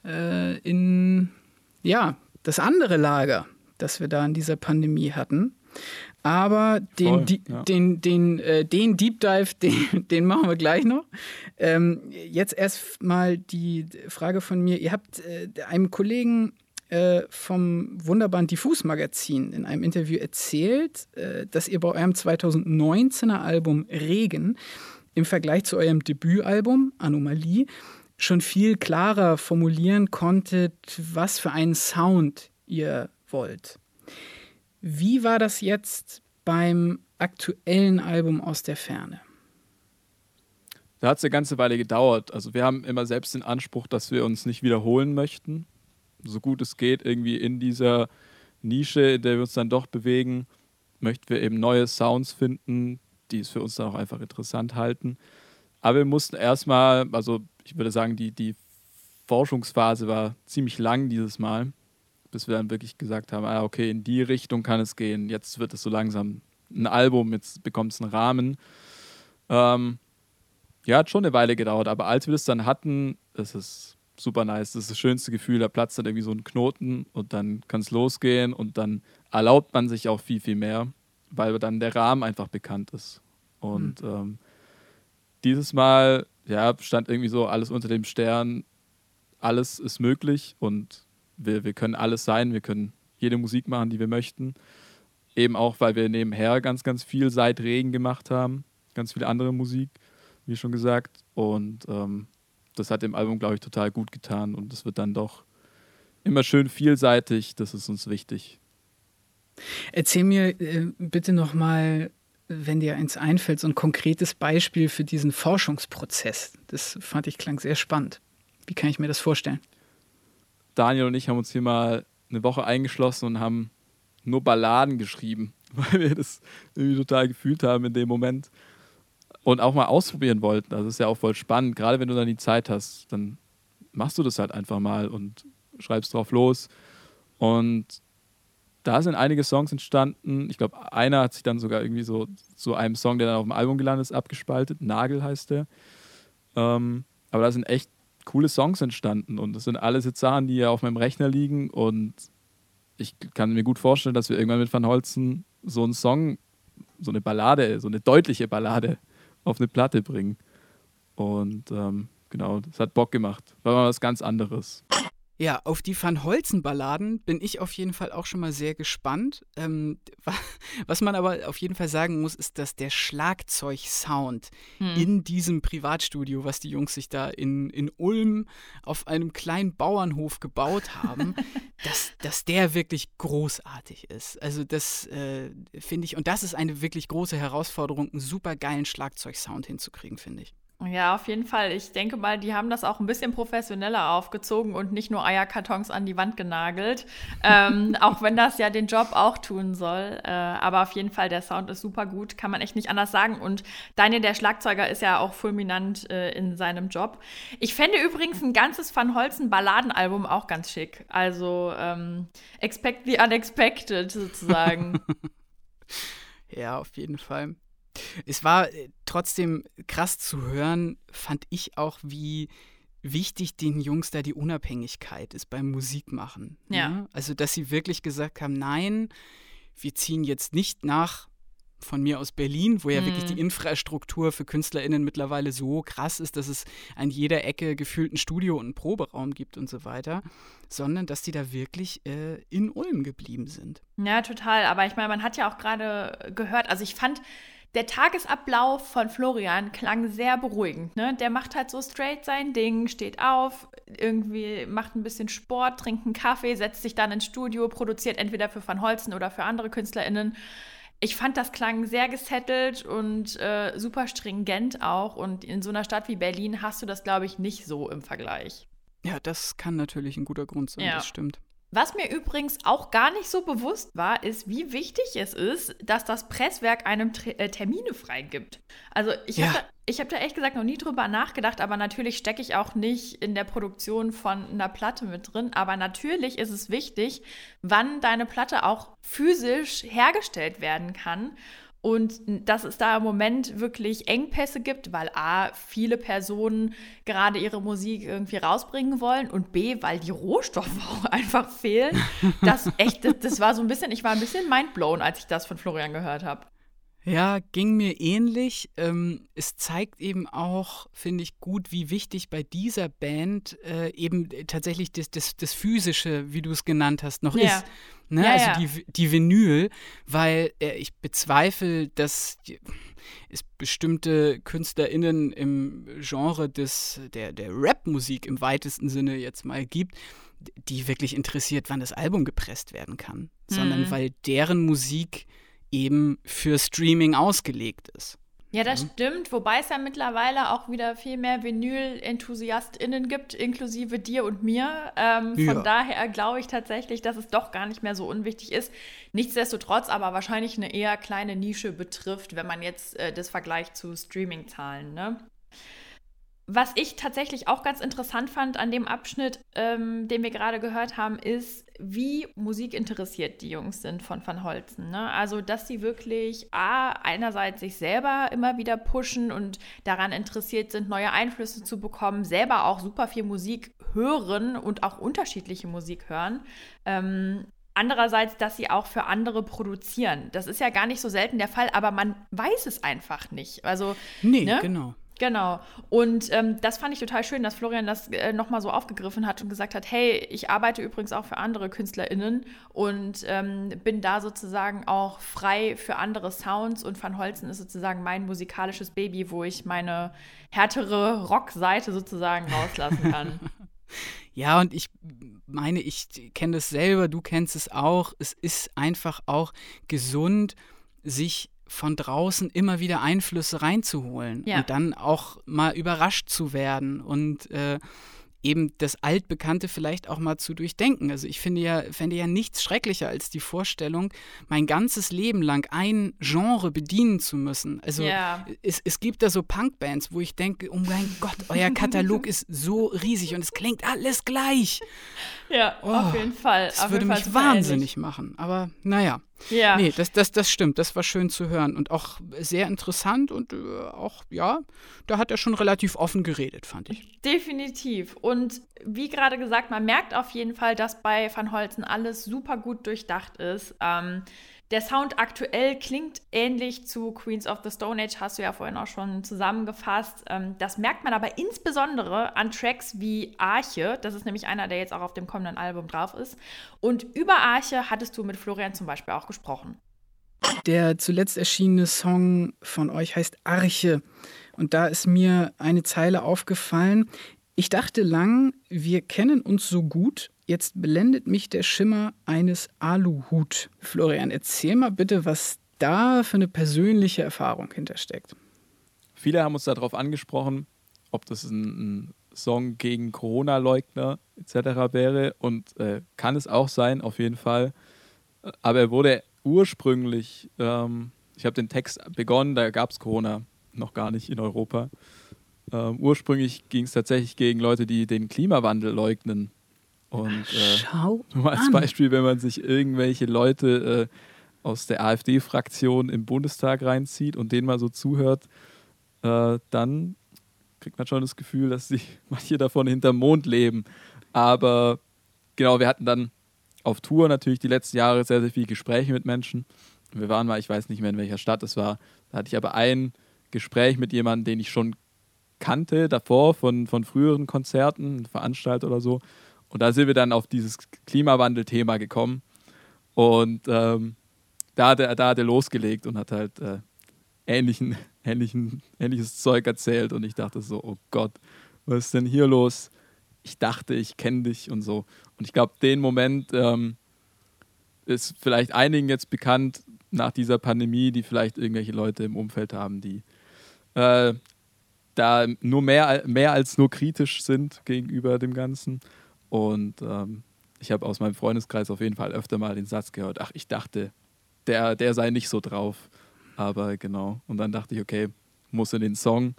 äh, in ja, das andere Lager, das wir da in dieser Pandemie hatten. Aber den, Voll, ja. den, den, äh, den Deep Dive, den, den machen wir gleich noch. Ähm, jetzt erst mal die Frage von mir. Ihr habt äh, einem Kollegen äh, vom wunderbaren Diffus-Magazin in einem Interview erzählt, äh, dass ihr bei eurem 2019er Album Regen im Vergleich zu eurem Debütalbum Anomalie schon viel klarer formulieren konntet, was für einen Sound ihr wollt. Wie war das jetzt beim aktuellen Album aus der Ferne? Da hat es eine ganze Weile gedauert. Also wir haben immer selbst den Anspruch, dass wir uns nicht wiederholen möchten. So gut es geht, irgendwie in dieser Nische, in der wir uns dann doch bewegen, möchten wir eben neue Sounds finden, die es für uns dann auch einfach interessant halten. Aber wir mussten erstmal, also ich würde sagen, die, die Forschungsphase war ziemlich lang dieses Mal bis wir dann wirklich gesagt haben, ah, okay, in die Richtung kann es gehen. Jetzt wird es so langsam ein Album, jetzt bekommt es einen Rahmen. Ähm, ja, hat schon eine Weile gedauert, aber als wir das dann hatten, ist es super nice. Das ist das schönste Gefühl, da platzt dann irgendwie so ein Knoten und dann kann es losgehen und dann erlaubt man sich auch viel, viel mehr, weil dann der Rahmen einfach bekannt ist. Und mhm. ähm, dieses Mal, ja, stand irgendwie so alles unter dem Stern, alles ist möglich und wir, wir können alles sein, wir können jede Musik machen, die wir möchten. Eben auch, weil wir nebenher ganz, ganz viel seit Regen gemacht haben, ganz viel andere Musik, wie schon gesagt. Und ähm, das hat dem Album, glaube ich, total gut getan. Und es wird dann doch immer schön vielseitig, das ist uns wichtig. Erzähl mir äh, bitte nochmal, wenn dir eins einfällt, so ein konkretes Beispiel für diesen Forschungsprozess. Das fand ich klang sehr spannend. Wie kann ich mir das vorstellen? Daniel und ich haben uns hier mal eine Woche eingeschlossen und haben nur Balladen geschrieben, weil wir das irgendwie total gefühlt haben in dem Moment und auch mal ausprobieren wollten. Also das ist ja auch voll spannend. Gerade wenn du dann die Zeit hast, dann machst du das halt einfach mal und schreibst drauf los. Und da sind einige Songs entstanden. Ich glaube, einer hat sich dann sogar irgendwie so zu einem Song, der dann auf dem Album gelandet ist, abgespaltet. Nagel heißt der. Ähm, aber da sind echt coole Songs entstanden und das sind alles jetzt Sachen, die ja auf meinem Rechner liegen und ich kann mir gut vorstellen, dass wir irgendwann mit Van Holzen so einen Song, so eine Ballade, so eine deutliche Ballade auf eine Platte bringen. Und ähm, genau, das hat Bock gemacht. War mal was ganz anderes. Ja, auf die Van Holzen-Balladen bin ich auf jeden Fall auch schon mal sehr gespannt. Ähm, was man aber auf jeden Fall sagen muss, ist, dass der Schlagzeug-Sound hm. in diesem Privatstudio, was die Jungs sich da in, in Ulm auf einem kleinen Bauernhof gebaut haben, dass, dass der wirklich großartig ist. Also das äh, finde ich, und das ist eine wirklich große Herausforderung, einen super geilen Schlagzeug-Sound hinzukriegen, finde ich. Ja, auf jeden Fall. Ich denke mal, die haben das auch ein bisschen professioneller aufgezogen und nicht nur Eierkartons an die Wand genagelt. ähm, auch wenn das ja den Job auch tun soll. Äh, aber auf jeden Fall, der Sound ist super gut, kann man echt nicht anders sagen. Und Daniel, der Schlagzeuger, ist ja auch fulminant äh, in seinem Job. Ich fände übrigens ein ganzes Van Holzen Balladenalbum auch ganz schick. Also ähm, expect the unexpected sozusagen. ja, auf jeden Fall. Es war äh, trotzdem krass zu hören, fand ich auch, wie wichtig den Jungs da die Unabhängigkeit ist beim Musikmachen. Ja. Ne? Also, dass sie wirklich gesagt haben, nein, wir ziehen jetzt nicht nach von mir aus Berlin, wo ja mhm. wirklich die Infrastruktur für KünstlerInnen mittlerweile so krass ist, dass es an jeder Ecke gefühlt ein Studio und einen Proberaum gibt und so weiter, sondern dass die da wirklich äh, in Ulm geblieben sind. Ja, total. Aber ich meine, man hat ja auch gerade gehört, also ich fand, der Tagesablauf von Florian klang sehr beruhigend. Ne? Der macht halt so straight sein Ding, steht auf, irgendwie macht ein bisschen Sport, trinkt einen Kaffee, setzt sich dann ins Studio, produziert entweder für Van Holzen oder für andere KünstlerInnen. Ich fand, das klang sehr gesettelt und äh, super stringent auch. Und in so einer Stadt wie Berlin hast du das, glaube ich, nicht so im Vergleich. Ja, das kann natürlich ein guter Grund sein, ja. das stimmt. Was mir übrigens auch gar nicht so bewusst war, ist, wie wichtig es ist, dass das Presswerk einem äh, Termine freigibt. Also ich ja. habe da, hab da echt gesagt noch nie drüber nachgedacht, aber natürlich stecke ich auch nicht in der Produktion von einer Platte mit drin. Aber natürlich ist es wichtig, wann deine Platte auch physisch hergestellt werden kann. Und dass es da im Moment wirklich Engpässe gibt, weil A, viele Personen gerade ihre Musik irgendwie rausbringen wollen und B, weil die Rohstoffe auch einfach fehlen. Das echt, das, das war so ein bisschen, ich war ein bisschen mindblown, als ich das von Florian gehört habe. Ja, ging mir ähnlich. Ähm, es zeigt eben auch, finde ich, gut, wie wichtig bei dieser Band äh, eben tatsächlich das, das, das Physische, wie du es genannt hast, noch ja. ist. Ne? Ja, also ja. Die, die Vinyl, weil äh, ich bezweifle, dass es bestimmte KünstlerInnen im Genre des, der, der Rap-Musik im weitesten Sinne jetzt mal gibt, die wirklich interessiert, wann das Album gepresst werden kann, mhm. sondern weil deren Musik eben für Streaming ausgelegt ist. Ja, das mhm. stimmt, wobei es ja mittlerweile auch wieder viel mehr Vinyl-EnthusiastInnen gibt, inklusive dir und mir. Ähm, ja. Von daher glaube ich tatsächlich, dass es doch gar nicht mehr so unwichtig ist. Nichtsdestotrotz aber wahrscheinlich eine eher kleine Nische betrifft, wenn man jetzt äh, das vergleicht zu Streaming-Zahlen. Ne? Was ich tatsächlich auch ganz interessant fand an dem Abschnitt, ähm, den wir gerade gehört haben, ist, wie musikinteressiert die Jungs sind von Van Holzen. Ne? Also, dass sie wirklich A, einerseits sich selber immer wieder pushen und daran interessiert sind, neue Einflüsse zu bekommen, selber auch super viel Musik hören und auch unterschiedliche Musik hören. Ähm, Andererseits, dass sie auch für andere produzieren. Das ist ja gar nicht so selten der Fall, aber man weiß es einfach nicht. Also, nee, ne? genau. Genau. Und ähm, das fand ich total schön, dass Florian das äh, nochmal so aufgegriffen hat und gesagt hat, hey, ich arbeite übrigens auch für andere KünstlerInnen und ähm, bin da sozusagen auch frei für andere Sounds und Van Holzen ist sozusagen mein musikalisches Baby, wo ich meine härtere Rockseite sozusagen rauslassen kann. Ja, und ich meine, ich kenne das selber, du kennst es auch. Es ist einfach auch gesund, sich von draußen immer wieder Einflüsse reinzuholen ja. und dann auch mal überrascht zu werden und äh, eben das Altbekannte vielleicht auch mal zu durchdenken. Also ich finde ja, fände ja nichts schrecklicher als die Vorstellung, mein ganzes Leben lang ein Genre bedienen zu müssen. Also yeah. es, es gibt da so Punkbands, wo ich denke, oh mein Gott, euer Katalog ist so riesig und es klingt alles gleich. Ja, oh, auf jeden Fall. Das auf würde mich wahnsinnig machen. Aber naja. Ja. Nee, das, das, das stimmt. Das war schön zu hören und auch sehr interessant und äh, auch, ja, da hat er schon relativ offen geredet, fand ich. Definitiv. Und wie gerade gesagt, man merkt auf jeden Fall, dass bei Van Holzen alles super gut durchdacht ist. Ähm, der Sound aktuell klingt ähnlich zu Queens of the Stone Age, hast du ja vorhin auch schon zusammengefasst. Ähm, das merkt man aber insbesondere an Tracks wie Arche. Das ist nämlich einer, der jetzt auch auf dem kommenden Album drauf ist. Und über Arche hattest du mit Florian zum Beispiel auch gesprochen. Der zuletzt erschienene Song von euch heißt Arche. Und da ist mir eine Zeile aufgefallen. Ich dachte lang, wir kennen uns so gut, Jetzt blendet mich der Schimmer eines Aluhut. Florian, erzähl mal bitte, was da für eine persönliche Erfahrung hintersteckt. Viele haben uns darauf angesprochen, ob das ein, ein Song gegen Corona-Leugner etc. wäre und äh, kann es auch sein, auf jeden Fall. Aber er wurde ursprünglich, ähm, ich habe den Text begonnen, da gab es Corona noch gar nicht in Europa. Ähm, ursprünglich ging es tatsächlich gegen Leute, die den Klimawandel leugnen. Und äh, Schau nur als an. Beispiel, wenn man sich irgendwelche Leute äh, aus der AfD-Fraktion im Bundestag reinzieht und denen mal so zuhört, äh, dann kriegt man schon das Gefühl, dass sie manche davon hinterm Mond leben. Aber genau, wir hatten dann auf Tour natürlich die letzten Jahre sehr, sehr viele Gespräche mit Menschen. Wir waren mal, ich weiß nicht mehr in welcher Stadt es war, da hatte ich aber ein Gespräch mit jemandem, den ich schon kannte davor von, von früheren Konzerten, Veranstalter oder so. Und da sind wir dann auf dieses Klimawandel-Thema gekommen. Und ähm, da, hat er, da hat er losgelegt und hat halt äh, ähnlichen, ähnlichen, ähnliches Zeug erzählt. Und ich dachte so, oh Gott, was ist denn hier los? Ich dachte, ich kenne dich und so. Und ich glaube, den Moment ähm, ist vielleicht einigen jetzt bekannt nach dieser Pandemie, die vielleicht irgendwelche Leute im Umfeld haben, die äh, da nur mehr, mehr als nur kritisch sind gegenüber dem Ganzen. Und ähm, ich habe aus meinem Freundeskreis auf jeden Fall öfter mal den Satz gehört, ach, ich dachte, der, der sei nicht so drauf. Aber genau. Und dann dachte ich, okay, muss in den Song,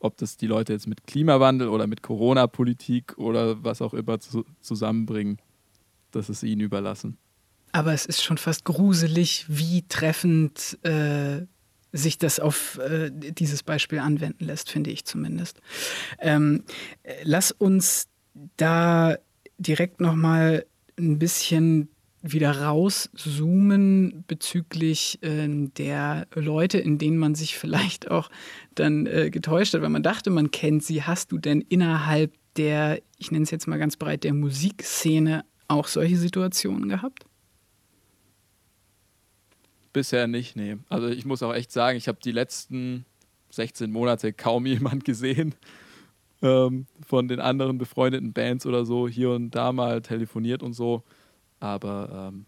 ob das die Leute jetzt mit Klimawandel oder mit Corona-Politik oder was auch immer zu, zusammenbringen, das ist ihnen überlassen. Aber es ist schon fast gruselig, wie treffend äh, sich das auf äh, dieses Beispiel anwenden lässt, finde ich zumindest. Ähm, lass uns da direkt nochmal ein bisschen wieder rauszoomen bezüglich äh, der Leute, in denen man sich vielleicht auch dann äh, getäuscht hat, weil man dachte, man kennt sie. Hast du denn innerhalb der, ich nenne es jetzt mal ganz breit, der Musikszene auch solche Situationen gehabt? Bisher nicht, nee. Also ich muss auch echt sagen, ich habe die letzten 16 Monate kaum jemand gesehen, ähm, von den anderen befreundeten Bands oder so hier und da mal telefoniert und so. Aber ähm,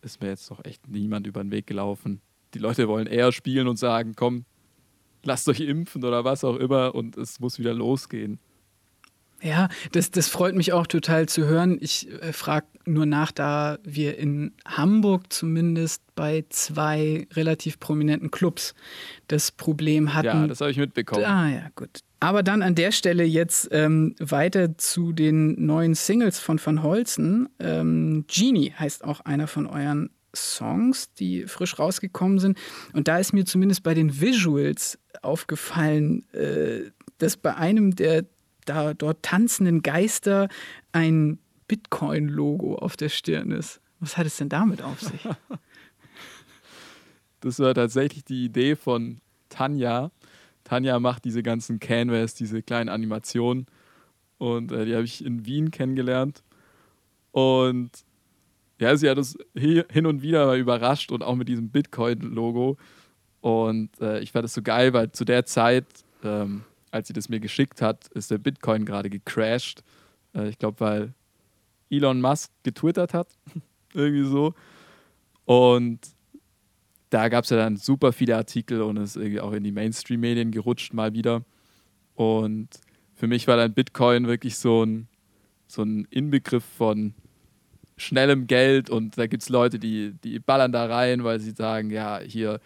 ist mir jetzt doch echt niemand über den Weg gelaufen. Die Leute wollen eher spielen und sagen, komm, lasst euch impfen oder was auch immer und es muss wieder losgehen. Ja, das, das freut mich auch total zu hören. Ich äh, frage nur nach, da wir in Hamburg zumindest bei zwei relativ prominenten Clubs das Problem hatten. Ja, das habe ich mitbekommen. Ah ja, gut. Aber dann an der Stelle jetzt ähm, weiter zu den neuen Singles von Van Holzen. Ähm, Genie heißt auch einer von euren Songs, die frisch rausgekommen sind. Und da ist mir zumindest bei den Visuals aufgefallen, äh, dass bei einem der da dort tanzenden Geister ein Bitcoin-Logo auf der Stirn ist. Was hat es denn damit auf sich? Das war tatsächlich die Idee von Tanja. Tanja macht diese ganzen Canvas, diese kleinen Animationen. Und äh, die habe ich in Wien kennengelernt. Und ja, sie hat uns hin und wieder mal überrascht und auch mit diesem Bitcoin-Logo. Und äh, ich fand das so geil, weil zu der Zeit ähm, als sie das mir geschickt hat, ist der Bitcoin gerade gecrashed. Äh, ich glaube, weil Elon Musk getwittert hat. irgendwie so. Und da gab es ja dann super viele Artikel und es ist irgendwie auch in die Mainstream-Medien gerutscht mal wieder. Und für mich war dann Bitcoin wirklich so ein, so ein Inbegriff von schnellem Geld und da gibt es Leute, die, die ballern da rein, weil sie sagen, ja, hier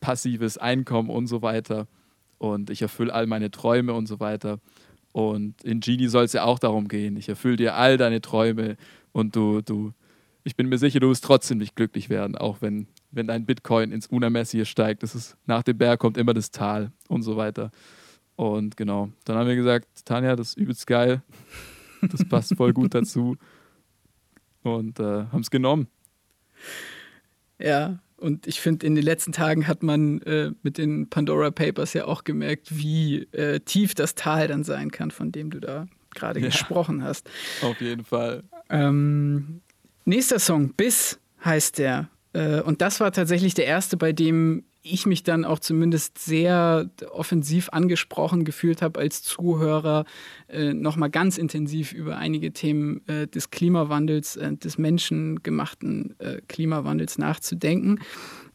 passives Einkommen und so weiter und ich erfülle all meine Träume und so weiter. Und in Genie soll es ja auch darum gehen. Ich erfülle dir all deine Träume und du, du ich bin mir sicher, du wirst trotzdem nicht glücklich werden, auch wenn, wenn dein Bitcoin ins Unermessliche steigt. Das ist, nach dem Berg kommt immer das Tal und so weiter. Und genau, dann haben wir gesagt, Tanja, das ist übelst geil. Das passt voll gut dazu. Und äh, haben es genommen. Ja, und ich finde, in den letzten Tagen hat man äh, mit den Pandora Papers ja auch gemerkt, wie äh, tief das Tal dann sein kann, von dem du da gerade ja, gesprochen hast. Auf jeden Fall. Ähm, nächster Song, Biss heißt der. Äh, und das war tatsächlich der erste, bei dem ich mich dann auch zumindest sehr offensiv angesprochen gefühlt habe als Zuhörer, äh, nochmal ganz intensiv über einige Themen äh, des Klimawandels, äh, des menschengemachten äh, Klimawandels nachzudenken.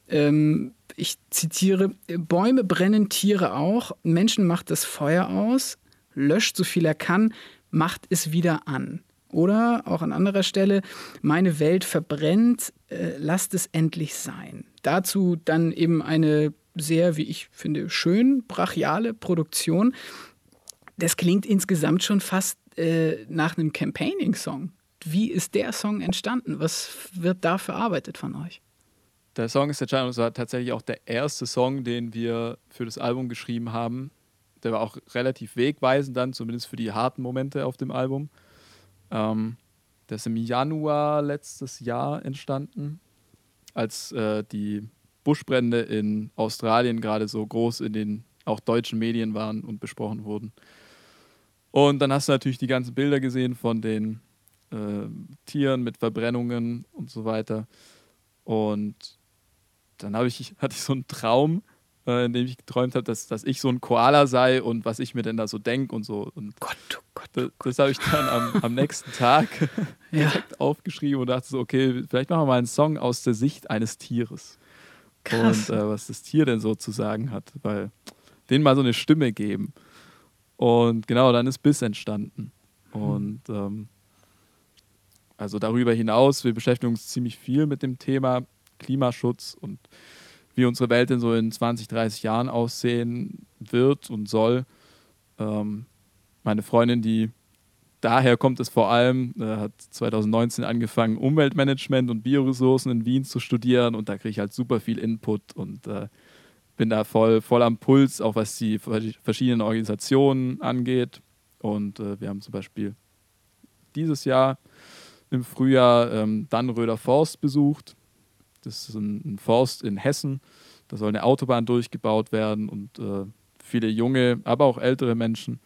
Ähm, ich zitiere, Bäume brennen, Tiere auch, Menschen macht das Feuer aus, löscht so viel er kann, macht es wieder an. Oder auch an anderer Stelle, meine Welt verbrennt, äh, lasst es endlich sein. Dazu dann eben eine sehr, wie ich finde, schön brachiale Produktion. Das klingt insgesamt schon fast äh, nach einem Campaigning-Song. Wie ist der Song entstanden? Was wird da verarbeitet von euch? Der Song ist entstanden, das war tatsächlich auch der erste Song, den wir für das Album geschrieben haben. Der war auch relativ wegweisend dann, zumindest für die harten Momente auf dem Album. Ähm, der ist im Januar letztes Jahr entstanden, als äh, die Buschbrände in Australien gerade so groß in den auch deutschen Medien waren und besprochen wurden. Und dann hast du natürlich die ganzen Bilder gesehen von den äh, Tieren mit Verbrennungen und so weiter. Und dann ich, hatte ich so einen Traum, äh, in dem ich geträumt habe, dass, dass ich so ein Koala sei und was ich mir denn da so denke und so. Und Gott, oh Gott, oh Gott. Das, das habe ich dann am, am nächsten Tag direkt ja. aufgeschrieben und dachte so, okay, vielleicht machen wir mal einen Song aus der Sicht eines Tieres. Krass. Und äh, was das Tier denn so zu sagen hat, weil denen mal so eine Stimme geben. Und genau, dann ist Biss entstanden. Hm. Und ähm, also darüber hinaus, wir beschäftigen uns ziemlich viel mit dem Thema Klimaschutz und wie unsere Welt denn so in 20, 30 Jahren aussehen wird und soll. Ähm, meine Freundin, die daher kommt es vor allem, äh, hat 2019 angefangen, Umweltmanagement und Bioressourcen in Wien zu studieren und da kriege ich halt super viel Input und äh, bin da voll, voll am Puls, auch was die verschiedenen Organisationen angeht. Und äh, wir haben zum Beispiel dieses Jahr im Frühjahr ähm, Dannröder Forst besucht. Das ist ein, Forst in Hessen. Da soll eine Autobahn durchgebaut werden und äh, viele junge, aber auch ältere Menschen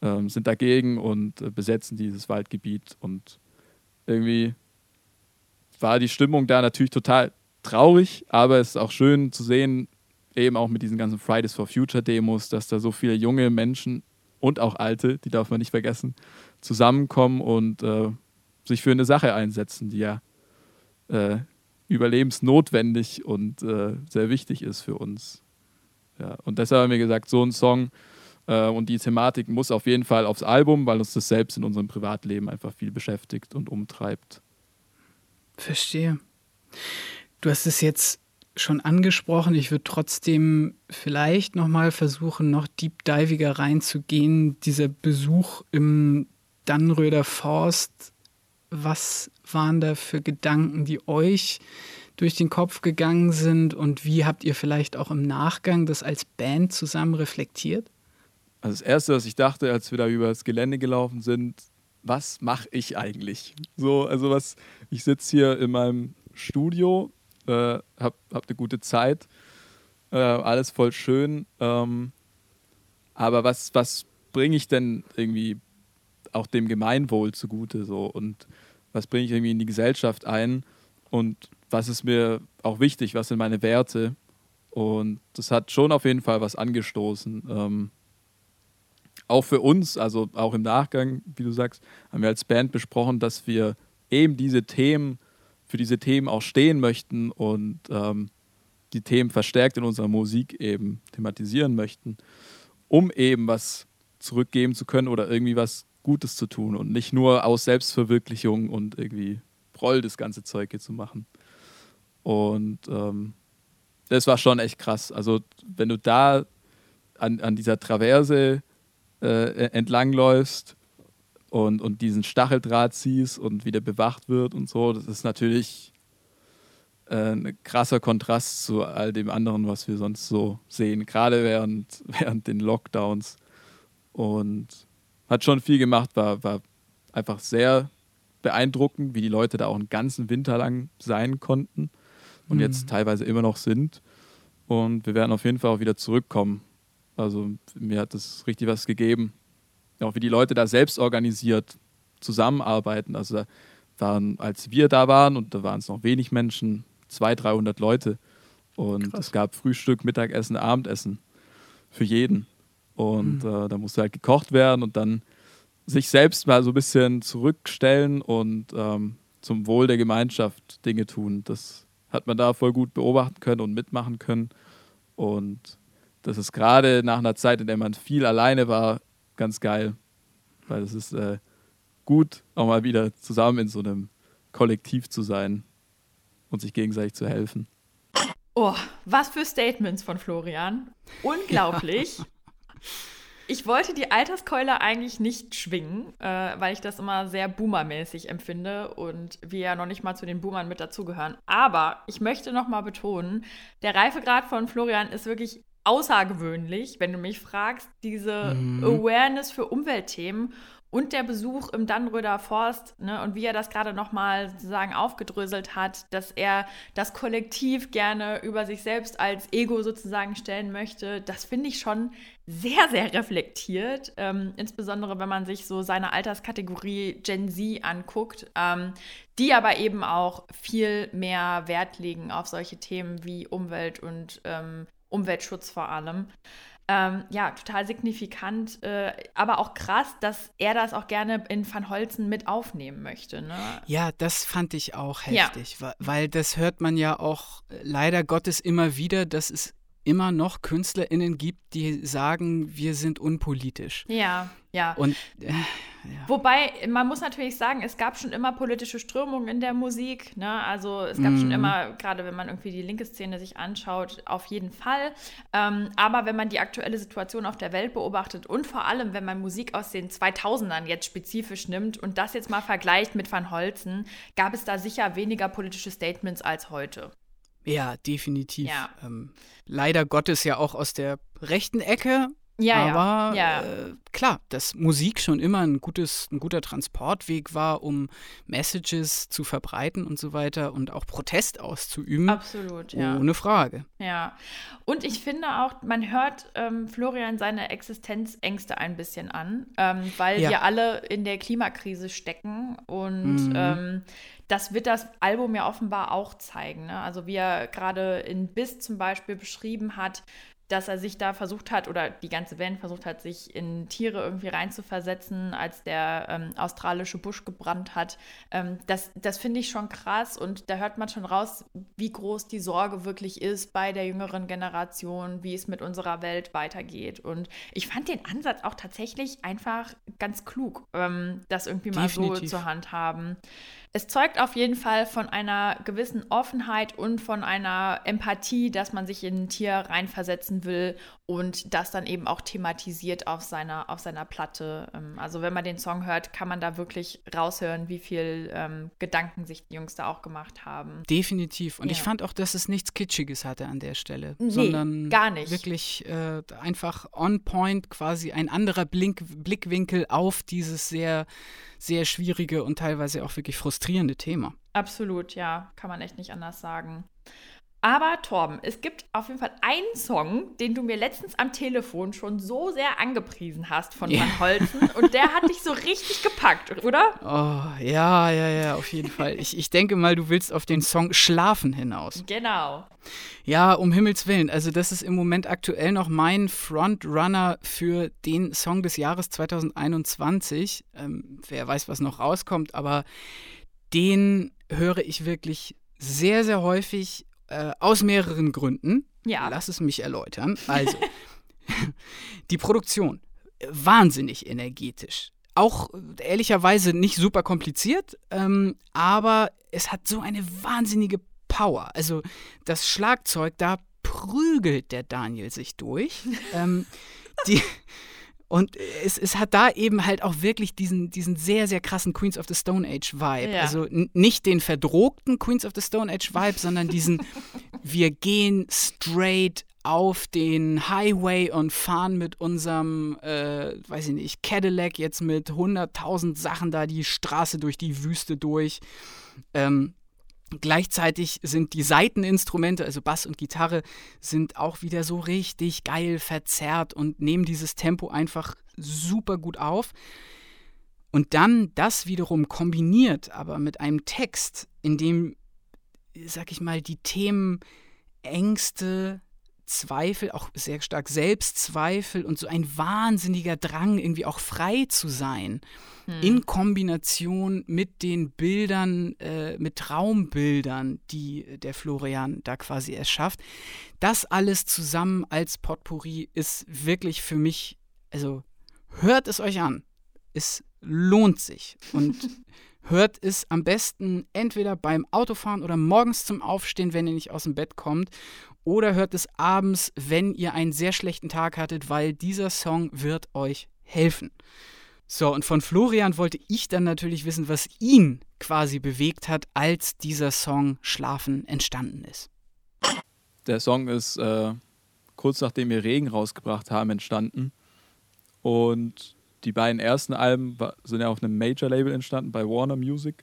äh, sind dagegen und äh, besetzen dieses Waldgebiet. Und irgendwie war die Stimmung da natürlich total traurig, aber es ist auch schön zu sehen, eben auch mit diesen ganzen Fridays for Future Demos, dass da so viele junge Menschen und auch alte, die darf man nicht vergessen, zusammenkommen und äh, sich für eine Sache einsetzen, die ja äh, überlebensnotwendig und äh, sehr wichtig ist für uns. Ja, und deshalb haben wir gesagt, so ein Song äh, und die Thematik muss auf jeden Fall aufs Album, weil uns das selbst in unserem Privatleben einfach viel beschäftigt und umtreibt. Verstehe. Du hast es jetzt schon angesprochen. Ich würde trotzdem vielleicht nochmal versuchen, noch deep diviger reinzugehen. Dieser Besuch im Dannröder Forst was waren da für Gedanken, die euch durch den Kopf gegangen sind und wie habt ihr vielleicht auch im Nachgang das als Band zusammen reflektiert? Also das Erste, was ich dachte, als wir da über das Gelände gelaufen sind, was mache ich eigentlich? So, also was, ich sitze hier in meinem Studio, äh, habe hab eine gute Zeit, äh, alles voll schön, ähm, aber was, was bringe ich denn irgendwie auch dem Gemeinwohl zugute so und was bringe ich irgendwie in die Gesellschaft ein und was ist mir auch wichtig, was sind meine Werte und das hat schon auf jeden Fall was angestoßen. Ähm, auch für uns, also auch im Nachgang, wie du sagst, haben wir als Band besprochen, dass wir eben diese Themen, für diese Themen auch stehen möchten und ähm, die Themen verstärkt in unserer Musik eben thematisieren möchten, um eben was zurückgeben zu können oder irgendwie was Gutes zu tun und nicht nur aus Selbstverwirklichung und irgendwie Proll das ganze Zeug hier zu machen. Und ähm, das war schon echt krass. Also, wenn du da an, an dieser Traverse äh, entlangläufst, und, und diesen Stacheldraht siehst und wieder bewacht wird und so, das ist natürlich äh, ein krasser Kontrast zu all dem anderen, was wir sonst so sehen, gerade während, während den Lockdowns. Und hat schon viel gemacht, war, war einfach sehr beeindruckend, wie die Leute da auch einen ganzen Winter lang sein konnten und mhm. jetzt teilweise immer noch sind. Und wir werden auf jeden Fall auch wieder zurückkommen. Also mir hat das richtig was gegeben. Auch wie die Leute da selbst organisiert zusammenarbeiten. Also da waren, als wir da waren, und da waren es noch wenig Menschen, 200, 300 Leute. Und Krass. es gab Frühstück, Mittagessen, Abendessen für jeden. Und mhm. äh, da musste halt gekocht werden und dann sich selbst mal so ein bisschen zurückstellen und ähm, zum Wohl der Gemeinschaft Dinge tun. Das hat man da voll gut beobachten können und mitmachen können. Und das ist gerade nach einer Zeit, in der man viel alleine war, ganz geil. Weil es ist äh, gut, auch mal wieder zusammen in so einem Kollektiv zu sein und sich gegenseitig zu helfen. Oh, was für Statements von Florian. Unglaublich. Ich wollte die Alterskeule eigentlich nicht schwingen, äh, weil ich das immer sehr boomermäßig empfinde und wir ja noch nicht mal zu den Boomern mit dazugehören. Aber ich möchte noch mal betonen, der Reifegrad von Florian ist wirklich außergewöhnlich, wenn du mich fragst, diese mhm. Awareness für Umweltthemen und der Besuch im Dannröder Forst ne, und wie er das gerade nochmal sozusagen aufgedröselt hat, dass er das Kollektiv gerne über sich selbst als Ego sozusagen stellen möchte, das finde ich schon sehr, sehr reflektiert. Ähm, insbesondere wenn man sich so seine Alterskategorie Gen Z anguckt, ähm, die aber eben auch viel mehr Wert legen auf solche Themen wie Umwelt und ähm, Umweltschutz vor allem. Ähm, ja, total signifikant, äh, aber auch krass, dass er das auch gerne in Van Holzen mit aufnehmen möchte. Ne? Ja, das fand ich auch heftig, ja. weil das hört man ja auch äh, leider Gottes immer wieder, dass es immer noch KünstlerInnen gibt, die sagen, wir sind unpolitisch. Ja, ja. Und äh, ja. Wobei, man muss natürlich sagen, es gab schon immer politische Strömungen in der Musik. Ne? Also es gab mm. schon mhm. immer, gerade wenn man irgendwie die linke Szene sich anschaut, auf jeden Fall. Ähm, aber wenn man die aktuelle Situation auf der Welt beobachtet und vor allem, wenn man Musik aus den 2000ern jetzt spezifisch nimmt und das jetzt mal vergleicht mit Van Holzen, gab es da sicher weniger politische Statements als heute. Ja, definitiv. Ja. Ähm, leider Gottes ja auch aus der rechten Ecke. Ja, aber ja. Äh, klar, dass Musik schon immer ein, gutes, ein guter Transportweg war, um Messages zu verbreiten und so weiter und auch Protest auszuüben. Absolut, ja. Ohne Frage. Ja. Und ich finde auch, man hört ähm, Florian seine Existenzängste ein bisschen an, ähm, weil wir alle in der Klimakrise stecken und mhm. Das wird das Album ja offenbar auch zeigen. Ne? Also wie er gerade in Biss zum Beispiel beschrieben hat, dass er sich da versucht hat, oder die ganze Band versucht hat, sich in Tiere irgendwie reinzuversetzen, als der ähm, australische Busch gebrannt hat. Ähm, das das finde ich schon krass und da hört man schon raus, wie groß die Sorge wirklich ist bei der jüngeren Generation, wie es mit unserer Welt weitergeht. Und ich fand den Ansatz auch tatsächlich einfach ganz klug, ähm, das irgendwie mal Definitiv. so zur Hand haben. Es zeugt auf jeden Fall von einer gewissen Offenheit und von einer Empathie, dass man sich in ein Tier reinversetzen will und das dann eben auch thematisiert auf seiner, auf seiner Platte. Ähm, also wenn man den Song hört, kann man da wirklich raushören, wie viel ähm, Gedanken sich die Jungs da auch gemacht haben. Definitiv. Und ja. ich fand auch, dass es nichts Kitschiges hatte an der Stelle, nee, sondern gar nicht. wirklich äh, einfach on point, quasi ein anderer Blink, Blickwinkel auf dieses sehr sehr schwierige und teilweise auch wirklich frustrierende Thema. Absolut, ja, kann man echt nicht anders sagen. Aber Torben, es gibt auf jeden Fall einen Song, den du mir letztens am Telefon schon so sehr angepriesen hast von yeah. Van Holzen und der hat dich so richtig gepackt, oder? Oh, ja, ja, ja, auf jeden Fall. Ich, ich denke mal, du willst auf den Song Schlafen hinaus. Genau. Ja, um Himmels Willen. Also das ist im Moment aktuell noch mein Frontrunner für den Song des Jahres 2021. Ähm, wer weiß, was noch rauskommt, aber den höre ich wirklich sehr, sehr häufig äh, aus mehreren Gründen. Ja. Lass es mich erläutern. Also, die Produktion, wahnsinnig energetisch. Auch ehrlicherweise nicht super kompliziert, ähm, aber es hat so eine wahnsinnige Power. Also das Schlagzeug, da prügelt der Daniel sich durch. ähm, die, Und es, es hat da eben halt auch wirklich diesen, diesen sehr, sehr krassen Queens of the Stone Age Vibe. Ja. Also nicht den verdrohten Queens of the Stone Age Vibe, sondern diesen, wir gehen straight auf den Highway und fahren mit unserem, äh, weiß ich nicht, Cadillac jetzt mit 100.000 Sachen da die Straße durch die Wüste durch. Ähm, Gleichzeitig sind die Saiteninstrumente, also Bass und Gitarre, sind auch wieder so richtig geil verzerrt und nehmen dieses Tempo einfach super gut auf. Und dann das wiederum kombiniert, aber mit einem Text, in dem, sag ich mal, die Themen Ängste, Zweifel, auch sehr stark Selbstzweifel und so ein wahnsinniger Drang, irgendwie auch frei zu sein, hm. in Kombination mit den Bildern, äh, mit Traumbildern, die der Florian da quasi erschafft. Das alles zusammen als Potpourri ist wirklich für mich, also hört es euch an. Es lohnt sich. Und hört es am besten entweder beim Autofahren oder morgens zum Aufstehen, wenn ihr nicht aus dem Bett kommt oder hört es abends, wenn ihr einen sehr schlechten Tag hattet, weil dieser Song wird euch helfen. So, und von Florian wollte ich dann natürlich wissen, was ihn quasi bewegt hat, als dieser Song Schlafen entstanden ist. Der Song ist äh, kurz nachdem wir Regen rausgebracht haben, entstanden. Und die beiden ersten Alben sind ja auf einem Major-Label entstanden, bei Warner Music.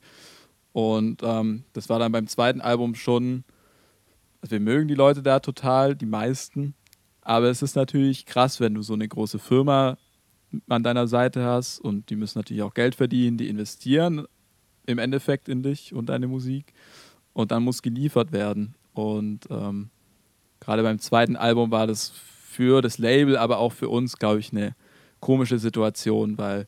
Und ähm, das war dann beim zweiten Album schon also wir mögen die Leute da total, die meisten. Aber es ist natürlich krass, wenn du so eine große Firma an deiner Seite hast und die müssen natürlich auch Geld verdienen, die investieren im Endeffekt in dich und deine Musik und dann muss geliefert werden. Und ähm, gerade beim zweiten Album war das für das Label, aber auch für uns, glaube ich, eine komische Situation, weil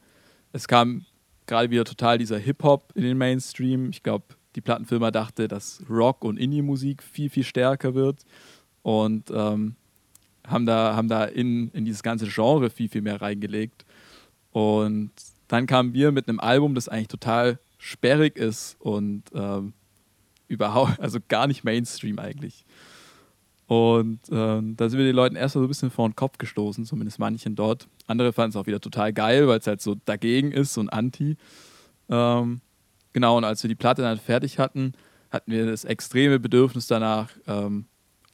es kam gerade wieder total dieser Hip-Hop in den Mainstream. Ich glaube, die Plattenfirma dachte, dass Rock und Indie-Musik viel, viel stärker wird und ähm, haben da, haben da in, in dieses ganze Genre viel, viel mehr reingelegt. Und dann kamen wir mit einem Album, das eigentlich total sperrig ist und ähm, überhaupt, also gar nicht Mainstream eigentlich. Und ähm, da sind wir den Leuten erstmal so ein bisschen vor den Kopf gestoßen, zumindest manchen dort. Andere fanden es auch wieder total geil, weil es halt so dagegen ist, ein Anti. Ähm, Genau, und als wir die Platte dann fertig hatten, hatten wir das extreme Bedürfnis danach, ähm,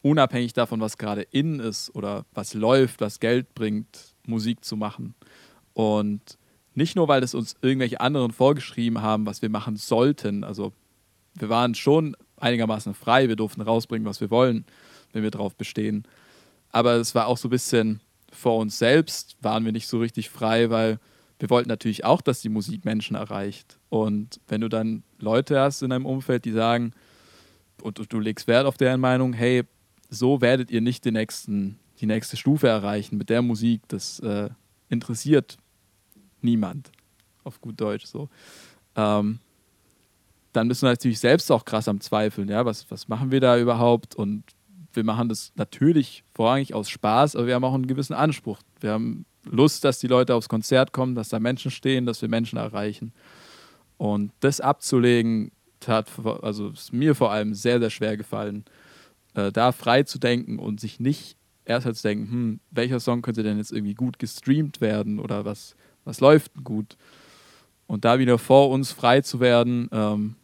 unabhängig davon, was gerade in ist oder was läuft, was Geld bringt, Musik zu machen. Und nicht nur, weil es uns irgendwelche anderen vorgeschrieben haben, was wir machen sollten. Also wir waren schon einigermaßen frei, wir durften rausbringen, was wir wollen, wenn wir darauf bestehen. Aber es war auch so ein bisschen vor uns selbst, waren wir nicht so richtig frei, weil wir wollten natürlich auch, dass die Musik Menschen erreicht. Und wenn du dann Leute hast in deinem Umfeld, die sagen, und du, legst Wert auf deren Meinung, hey, so werdet ihr nicht den nächsten, die nächste Stufe erreichen mit der Musik, das äh, interessiert niemand, auf gut Deutsch so. Ähm, dann bist du natürlich selbst auch krass am Zweifeln, ja, was, was machen wir da überhaupt? Und wir machen das natürlich vorrangig aus Spaß, aber wir haben auch einen gewissen Anspruch. Wir haben Lust, dass die Leute aufs Konzert kommen, dass da Menschen stehen, dass wir Menschen erreichen. Und das abzulegen, hat also ist mir vor allem sehr, sehr schwer gefallen, äh, da frei zu denken und sich nicht erst halt zu denken, hm, welcher Song könnte denn jetzt irgendwie gut gestreamt werden oder was, was läuft gut. Und da wieder vor uns frei zu werden, ähm,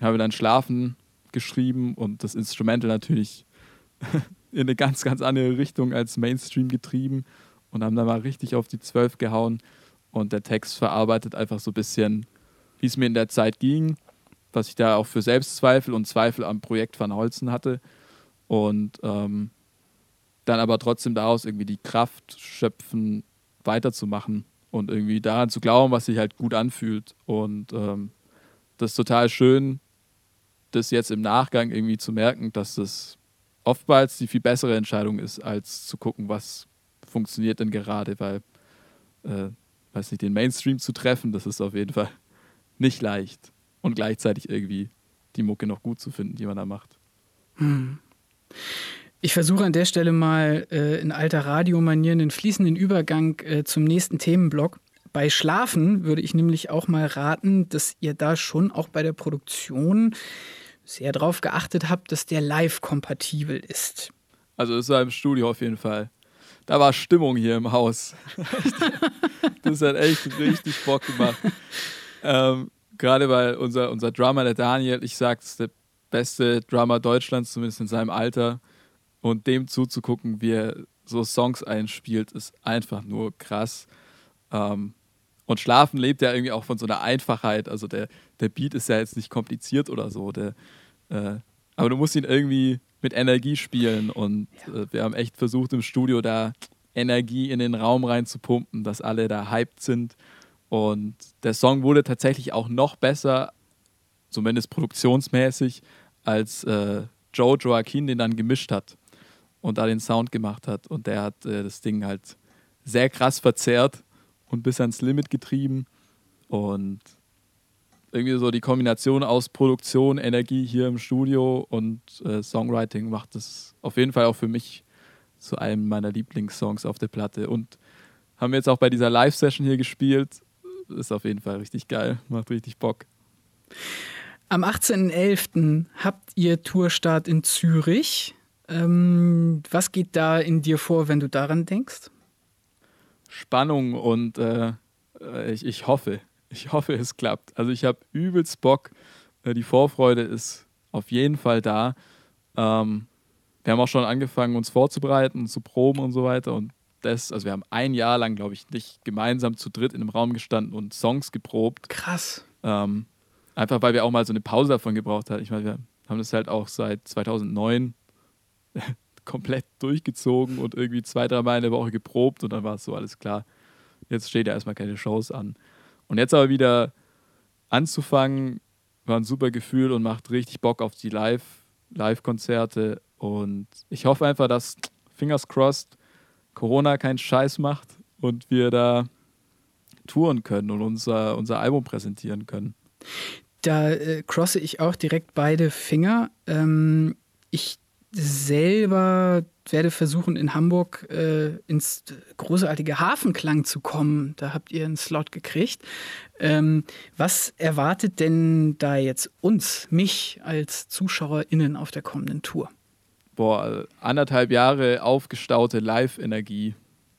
haben wir dann Schlafen geschrieben und das Instrumental natürlich in eine ganz, ganz andere Richtung als Mainstream getrieben und haben da mal richtig auf die Zwölf gehauen. Und der Text verarbeitet einfach so ein bisschen, wie es mir in der Zeit ging, was ich da auch für Selbstzweifel und Zweifel am Projekt Van Holzen hatte. Und ähm, dann aber trotzdem daraus irgendwie die Kraft schöpfen, weiterzumachen und irgendwie daran zu glauben, was sich halt gut anfühlt. Und ähm, das ist total schön, das jetzt im Nachgang irgendwie zu merken, dass das oftmals die viel bessere Entscheidung ist, als zu gucken, was funktioniert denn gerade, weil, äh, weiß nicht, den Mainstream zu treffen, das ist auf jeden Fall nicht leicht. Und gleichzeitig irgendwie die Mucke noch gut zu finden, die man da macht. Hm. Ich versuche an der Stelle mal äh, in alter Radiomanier einen fließenden Übergang äh, zum nächsten Themenblock. Bei Schlafen würde ich nämlich auch mal raten, dass ihr da schon auch bei der Produktion sehr darauf geachtet habt, dass der live kompatibel ist. Also ist er im Studio auf jeden Fall da war Stimmung hier im Haus. das hat echt richtig Bock gemacht. Ähm, Gerade weil unser, unser Drummer, der Daniel, ich sag, ist der beste Drummer Deutschlands, zumindest in seinem Alter. Und dem zuzugucken, wie er so Songs einspielt, ist einfach nur krass. Ähm, und Schlafen lebt ja irgendwie auch von so einer Einfachheit. Also der, der Beat ist ja jetzt nicht kompliziert oder so. Der, äh, aber du musst ihn irgendwie mit Energie spielen. Und äh, wir haben echt versucht im Studio da Energie in den Raum reinzupumpen, dass alle da hyped sind. Und der Song wurde tatsächlich auch noch besser, zumindest produktionsmäßig, als äh, Joe Joaquin den dann gemischt hat und da den Sound gemacht hat. Und der hat äh, das Ding halt sehr krass verzerrt und bis ans Limit getrieben. Und irgendwie so die Kombination aus Produktion, Energie hier im Studio und äh, Songwriting macht das auf jeden Fall auch für mich zu einem meiner Lieblingssongs auf der Platte. Und haben wir jetzt auch bei dieser Live-Session hier gespielt. Ist auf jeden Fall richtig geil, macht richtig Bock. Am 18.11. habt ihr Tourstart in Zürich. Ähm, was geht da in dir vor, wenn du daran denkst? Spannung und äh, äh ich, ich hoffe, ich hoffe, es klappt. Also ich habe übelst Bock. Äh, die Vorfreude ist auf jeden Fall da. Ähm, wir haben auch schon angefangen, uns vorzubereiten, zu proben und so weiter. Und das, also wir haben ein Jahr lang, glaube ich, nicht gemeinsam zu dritt in einem Raum gestanden und Songs geprobt. Krass. Ähm, einfach weil wir auch mal so eine Pause davon gebraucht haben. Ich meine, wir haben das halt auch seit 2009 komplett durchgezogen und irgendwie zwei, drei Mal in der Woche geprobt und dann war es so alles klar. Jetzt steht ja erstmal keine Shows an. Und jetzt aber wieder anzufangen, war ein super Gefühl und macht richtig Bock auf die Live, Live-Konzerte. Und ich hoffe einfach, dass, fingers crossed, Corona keinen Scheiß macht und wir da touren können und unser, unser Album präsentieren können. Da äh, crosse ich auch direkt beide Finger. Ähm, ich selber werde versuchen, in Hamburg äh, ins großartige Hafenklang zu kommen. Da habt ihr einen Slot gekriegt. Ähm, was erwartet denn da jetzt uns, mich als ZuschauerInnen auf der kommenden Tour? Boah, anderthalb Jahre aufgestaute Live-Energie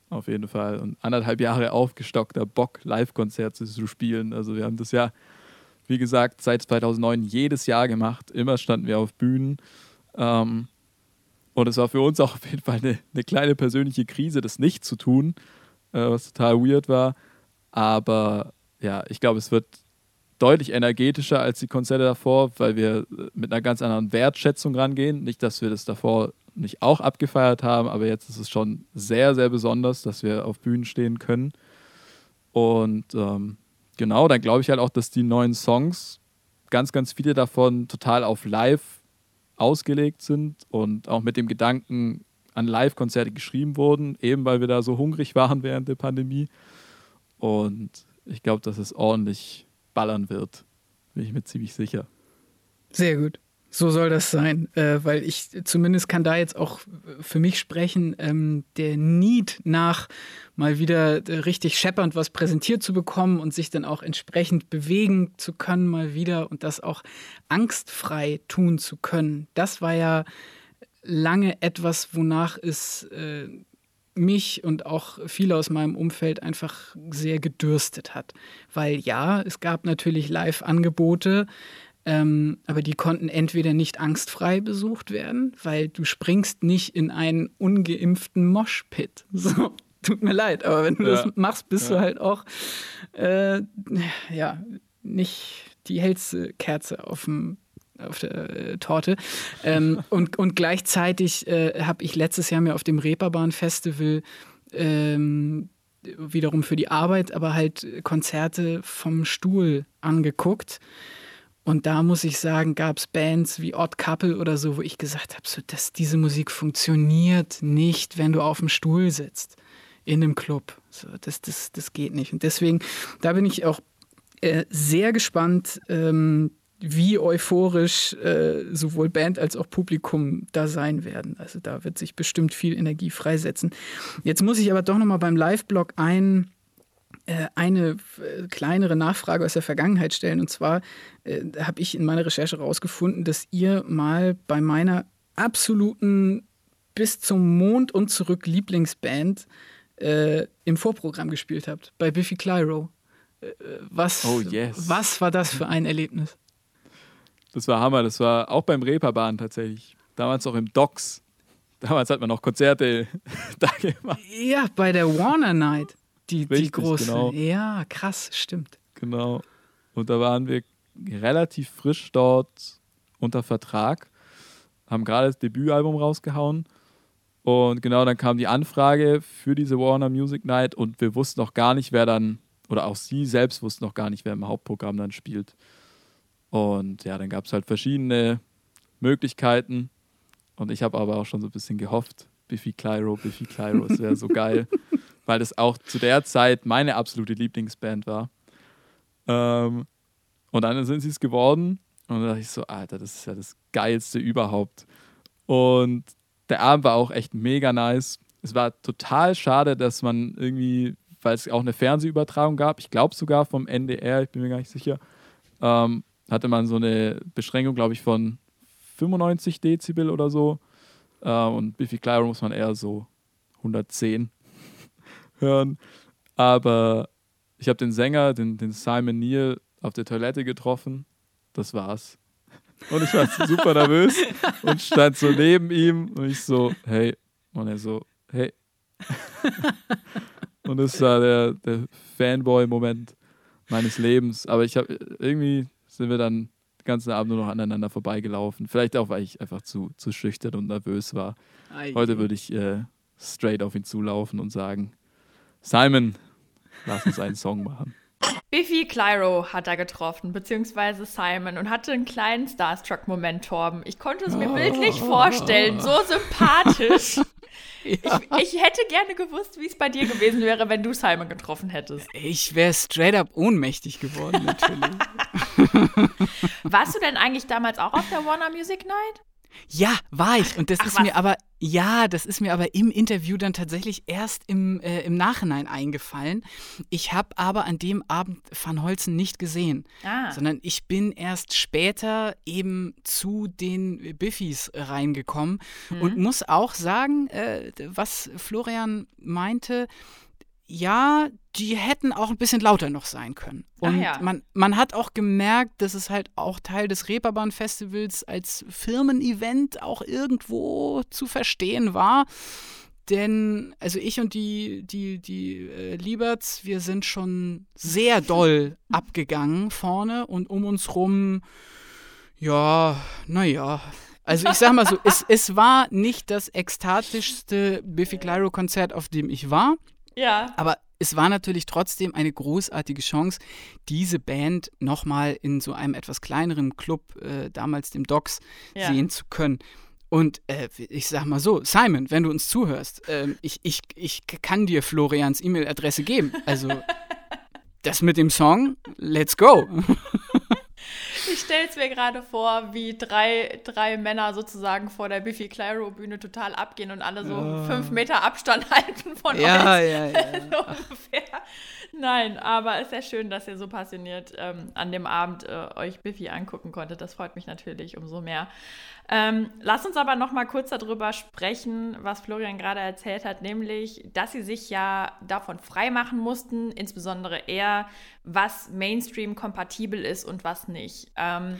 auf jeden Fall und anderthalb Jahre aufgestockter Bock, Live-Konzerte zu spielen. Also wir haben das ja, wie gesagt, seit 2009 jedes Jahr gemacht. Immer standen wir auf Bühnen. Ähm, und es war für uns auch auf jeden Fall eine, eine kleine persönliche Krise, das nicht zu tun, äh, was total weird war. Aber ja, ich glaube, es wird deutlich energetischer als die Konzerte davor, weil wir mit einer ganz anderen Wertschätzung rangehen. Nicht, dass wir das davor nicht auch abgefeiert haben, aber jetzt ist es schon sehr, sehr besonders, dass wir auf Bühnen stehen können. Und ähm, genau, dann glaube ich halt auch, dass die neuen Songs, ganz, ganz viele davon total auf Live ausgelegt sind und auch mit dem Gedanken an Live-Konzerte geschrieben wurden, eben weil wir da so hungrig waren während der Pandemie. Und ich glaube, dass es ordentlich ballern wird. Bin ich mir ziemlich sicher. Sehr gut. So soll das sein, äh, weil ich zumindest kann da jetzt auch für mich sprechen, ähm, der Need nach mal wieder äh, richtig scheppernd was präsentiert zu bekommen und sich dann auch entsprechend bewegen zu können mal wieder und das auch angstfrei tun zu können. Das war ja lange etwas, wonach es äh, mich und auch viele aus meinem Umfeld einfach sehr gedürstet hat. Weil ja, es gab natürlich Live-Angebote, ähm, aber die konnten entweder nicht angstfrei besucht werden, weil du springst nicht in einen ungeimpften Moshpit. So, tut mir leid, aber wenn du ja. das machst, bist ja. du halt auch äh, ja nicht die hellste Kerze auf dem auf der äh, Torte. Ähm, und, und gleichzeitig äh, habe ich letztes Jahr mir auf dem Reeperbahn Festival ähm, wiederum für die Arbeit, aber halt Konzerte vom Stuhl angeguckt. Und da muss ich sagen, gab es Bands wie Odd Couple oder so, wo ich gesagt habe, so, dass diese Musik funktioniert nicht, wenn du auf dem Stuhl sitzt in einem Club. So, das, das, das geht nicht. Und deswegen, da bin ich auch äh, sehr gespannt, ähm, wie euphorisch äh, sowohl Band als auch Publikum da sein werden. Also da wird sich bestimmt viel Energie freisetzen. Jetzt muss ich aber doch nochmal beim Live-Blog ein eine äh, kleinere Nachfrage aus der Vergangenheit stellen. Und zwar äh, habe ich in meiner Recherche herausgefunden, dass ihr mal bei meiner absoluten bis zum Mond und zurück Lieblingsband äh, im Vorprogramm gespielt habt, bei Biffy Clyro. Äh, was, oh, yes. was war das für ein Erlebnis? Das war Hammer. Das war auch beim Reeperbahn tatsächlich. Damals auch im Docks. Damals hat man noch Konzerte da gemacht. Ja, bei der Warner Night. Die, Richtig, die große. Genau. Ja, krass, stimmt. Genau. Und da waren wir relativ frisch dort unter Vertrag, haben gerade das Debütalbum rausgehauen. Und genau dann kam die Anfrage für diese Warner Music Night und wir wussten noch gar nicht, wer dann, oder auch sie selbst wussten noch gar nicht, wer im Hauptprogramm dann spielt. Und ja, dann gab es halt verschiedene Möglichkeiten. Und ich habe aber auch schon so ein bisschen gehofft, Biffy Clyro, Biffy Clyro, es wäre so geil, weil das auch zu der Zeit meine absolute Lieblingsband war. Ähm, und dann sind sie es geworden. Und dann dachte ich so, Alter, das ist ja das Geilste überhaupt. Und der Abend war auch echt mega nice. Es war total schade, dass man irgendwie, weil es auch eine Fernsehübertragung gab, ich glaube sogar vom NDR, ich bin mir gar nicht sicher, ähm, hatte man so eine Beschränkung, glaube ich, von 95 Dezibel oder so. Äh, und Biffy Clyro muss man eher so 110 hören. Aber ich habe den Sänger, den, den Simon Neal, auf der Toilette getroffen. Das war's. Und ich war super nervös und stand so neben ihm und ich so, hey. Und er so, hey. und das war der, der Fanboy-Moment meines Lebens. Aber ich habe irgendwie sind wir dann den ganzen Abend nur noch aneinander vorbeigelaufen. Vielleicht auch, weil ich einfach zu, zu schüchtern und nervös war. Heute würde ich äh, straight auf ihn zulaufen und sagen: Simon, lass uns einen Song machen. Biffy Clyro hat er getroffen, beziehungsweise Simon, und hatte einen kleinen Starstruck-Moment, Torben. Ich konnte es mir oh. bildlich vorstellen, so sympathisch. Ja. Ich, ich, hätte gerne gewusst, wie es bei dir gewesen wäre, wenn du Simon getroffen hättest. Ich wäre straight up ohnmächtig geworden, natürlich. Warst du denn eigentlich damals auch auf der Warner Music Night? Ja, war ich. Und das Ach, ist was? mir aber, ja, das ist mir aber im Interview dann tatsächlich erst im, äh, im Nachhinein eingefallen. Ich habe aber an dem Abend Van Holzen nicht gesehen, ah. sondern ich bin erst später eben zu den Biffys reingekommen mhm. und muss auch sagen, äh, was Florian meinte, ja, die hätten auch ein bisschen lauter noch sein können. Und ja. man, man hat auch gemerkt, dass es halt auch Teil des Reeperbahn-Festivals als Firmen-Event auch irgendwo zu verstehen war. Denn, also ich und die, die, die äh, Lieberts, wir sind schon sehr doll abgegangen vorne und um uns rum, ja, naja. Also ich sag mal so, es, es war nicht das ekstatischste Biffy Clyro-Konzert, auf dem ich war. Ja. Aber es war natürlich trotzdem eine großartige Chance, diese Band nochmal in so einem etwas kleineren Club, äh, damals dem Docs, ja. sehen zu können. Und äh, ich sag mal so, Simon, wenn du uns zuhörst, äh, ich, ich, ich kann dir Florians E-Mail-Adresse geben. Also das mit dem Song, let's go. Ich stelle es mir gerade vor, wie drei, drei Männer sozusagen vor der Biffy Clyro-Bühne total abgehen und alle so oh. fünf Meter Abstand halten von ja, uns. Ja, ja, so ungefähr. Nein, aber es ist sehr schön, dass ihr so passioniert ähm, an dem Abend äh, euch Biffy angucken konntet. Das freut mich natürlich umso mehr. Ähm, lasst uns aber noch mal kurz darüber sprechen, was Florian gerade erzählt hat, nämlich, dass sie sich ja davon freimachen mussten, insbesondere er, was Mainstream-kompatibel ist und was nicht. Ähm,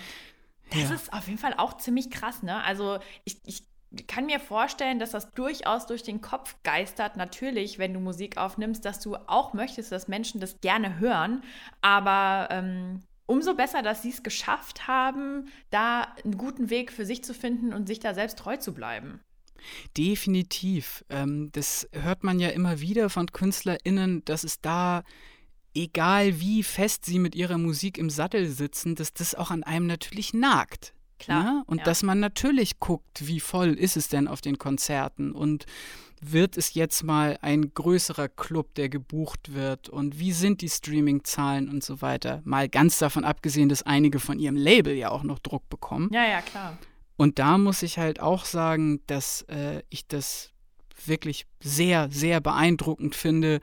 das ja. ist auf jeden Fall auch ziemlich krass, ne? Also ich, ich kann mir vorstellen, dass das durchaus durch den Kopf geistert. Natürlich, wenn du Musik aufnimmst, dass du auch möchtest, dass Menschen das gerne hören. Aber ähm, umso besser, dass sie es geschafft haben, da einen guten Weg für sich zu finden und sich da selbst treu zu bleiben. Definitiv. Ähm, das hört man ja immer wieder von KünstlerInnen, dass es da egal wie fest sie mit ihrer Musik im Sattel sitzen, dass das auch an einem natürlich nagt. Klar. Ne? Und ja. dass man natürlich guckt, wie voll ist es denn auf den Konzerten und wird es jetzt mal ein größerer Club, der gebucht wird und wie sind die Streaming-Zahlen und so weiter. Mal ganz davon abgesehen, dass einige von ihrem Label ja auch noch Druck bekommen. Ja, ja, klar. Und da muss ich halt auch sagen, dass äh, ich das wirklich sehr, sehr beeindruckend finde,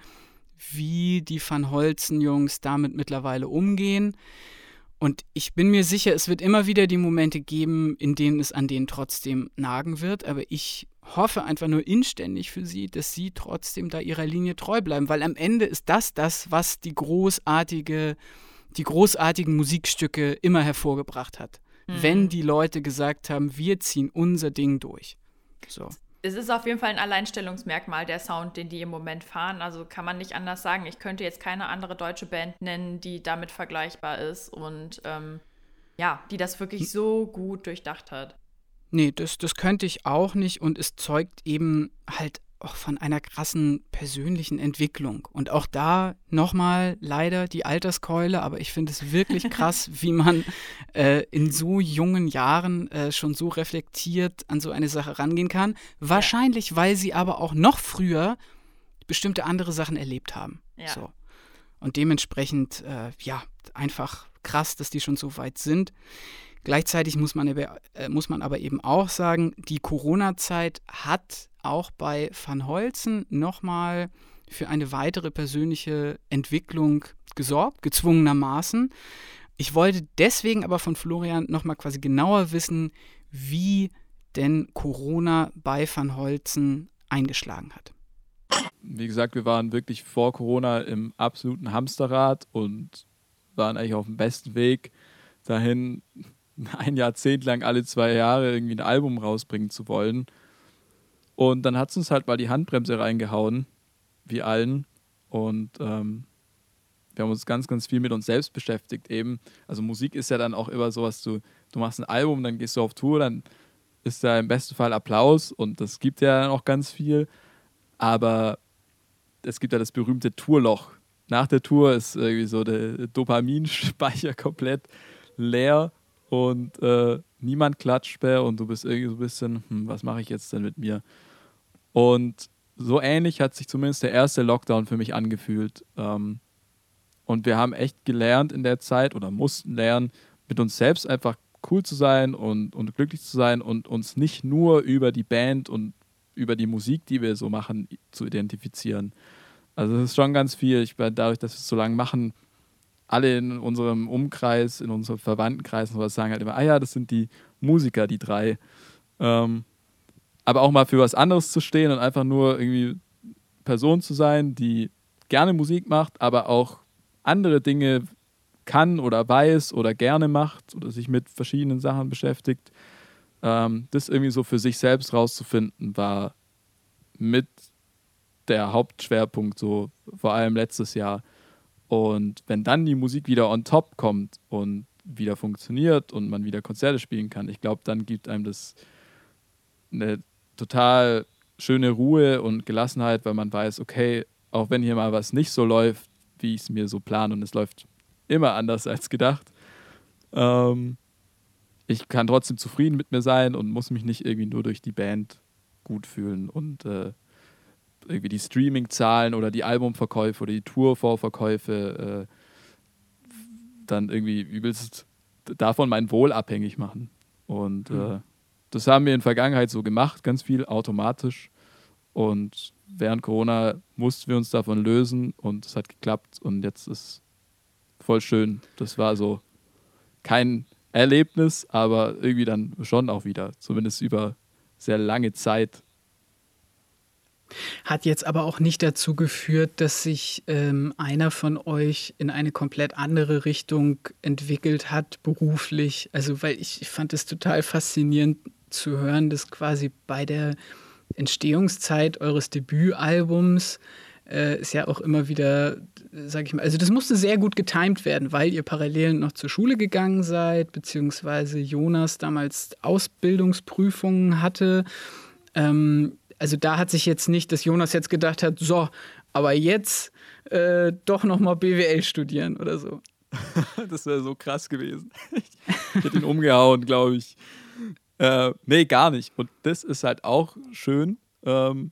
wie die Van Holzen-Jungs damit mittlerweile umgehen. Und ich bin mir sicher, es wird immer wieder die Momente geben, in denen es an denen trotzdem nagen wird. Aber ich hoffe einfach nur inständig für sie, dass sie trotzdem da ihrer Linie treu bleiben, weil am Ende ist das das, was die großartige, die großartigen Musikstücke immer hervorgebracht hat. Mhm. Wenn die Leute gesagt haben, wir ziehen unser Ding durch. So. Es ist auf jeden Fall ein Alleinstellungsmerkmal, der Sound, den die im Moment fahren. Also kann man nicht anders sagen. Ich könnte jetzt keine andere deutsche Band nennen, die damit vergleichbar ist und ähm, ja, die das wirklich so gut durchdacht hat. Nee, das, das könnte ich auch nicht und es zeugt eben halt auch von einer krassen persönlichen Entwicklung. Und auch da nochmal leider die Alterskeule, aber ich finde es wirklich krass, wie man äh, in so jungen Jahren äh, schon so reflektiert an so eine Sache rangehen kann. Wahrscheinlich, ja. weil sie aber auch noch früher bestimmte andere Sachen erlebt haben. Ja. So. Und dementsprechend, äh, ja, einfach krass, dass die schon so weit sind. Gleichzeitig muss man, äh, muss man aber eben auch sagen, die Corona-Zeit hat auch bei Van Holzen nochmal für eine weitere persönliche Entwicklung gesorgt, gezwungenermaßen. Ich wollte deswegen aber von Florian nochmal quasi genauer wissen, wie denn Corona bei Van Holzen eingeschlagen hat. Wie gesagt, wir waren wirklich vor Corona im absoluten Hamsterrad und waren eigentlich auf dem besten Weg dahin, ein Jahrzehnt lang alle zwei Jahre irgendwie ein Album rausbringen zu wollen. Und dann hat es uns halt mal die Handbremse reingehauen, wie allen. Und ähm, wir haben uns ganz, ganz viel mit uns selbst beschäftigt eben. Also Musik ist ja dann auch immer sowas, du, du machst ein Album, dann gehst du auf Tour, dann ist da im besten Fall Applaus und das gibt ja dann auch ganz viel. Aber es gibt ja das berühmte Tourloch. Nach der Tour ist irgendwie so der Dopaminspeicher komplett leer und äh, niemand klatscht mehr und du bist irgendwie so ein bisschen, hm, was mache ich jetzt denn mit mir? Und so ähnlich hat sich zumindest der erste Lockdown für mich angefühlt. Ähm, und wir haben echt gelernt in der Zeit oder mussten lernen, mit uns selbst einfach cool zu sein und, und glücklich zu sein und uns nicht nur über die Band und über die Musik, die wir so machen, zu identifizieren. Also das ist schon ganz viel. Ich meine, dadurch, dass wir es so lange machen, alle in unserem Umkreis, in unserem Verwandtenkreis und sowas sagen halt immer, ah ja, das sind die Musiker, die drei. Ähm, aber auch mal für was anderes zu stehen und einfach nur irgendwie Person zu sein, die gerne Musik macht, aber auch andere Dinge kann oder weiß oder gerne macht oder sich mit verschiedenen Sachen beschäftigt. Ähm, das irgendwie so für sich selbst rauszufinden, war mit der Hauptschwerpunkt so, vor allem letztes Jahr. Und wenn dann die Musik wieder on top kommt und wieder funktioniert und man wieder Konzerte spielen kann, ich glaube, dann gibt einem das eine total schöne Ruhe und Gelassenheit, weil man weiß, okay, auch wenn hier mal was nicht so läuft, wie ich es mir so plane und es läuft immer anders als gedacht, ähm, ich kann trotzdem zufrieden mit mir sein und muss mich nicht irgendwie nur durch die Band gut fühlen und äh, irgendwie die Streaming-Zahlen oder die Albumverkäufe oder die Tour-Vorverkäufe äh, dann irgendwie übelst davon mein Wohl abhängig machen. Und mhm. äh, das haben wir in der Vergangenheit so gemacht, ganz viel automatisch. Und während Corona mussten wir uns davon lösen und es hat geklappt und jetzt ist voll schön. Das war so kein Erlebnis, aber irgendwie dann schon auch wieder, zumindest über sehr lange Zeit hat jetzt aber auch nicht dazu geführt, dass sich ähm, einer von euch in eine komplett andere Richtung entwickelt hat, beruflich. Also, weil ich, ich fand es total faszinierend zu hören, dass quasi bei der Entstehungszeit eures Debütalbums äh, ist ja auch immer wieder, sag ich mal, also das musste sehr gut getimt werden, weil ihr parallel noch zur Schule gegangen seid, beziehungsweise Jonas damals Ausbildungsprüfungen hatte. Ähm, also da hat sich jetzt nicht, dass Jonas jetzt gedacht hat, so, aber jetzt äh, doch nochmal BWL studieren oder so. das wäre so krass gewesen. Ich hätte ihn umgehauen, glaube ich. Äh, nee, gar nicht. Und das ist halt auch schön, ähm,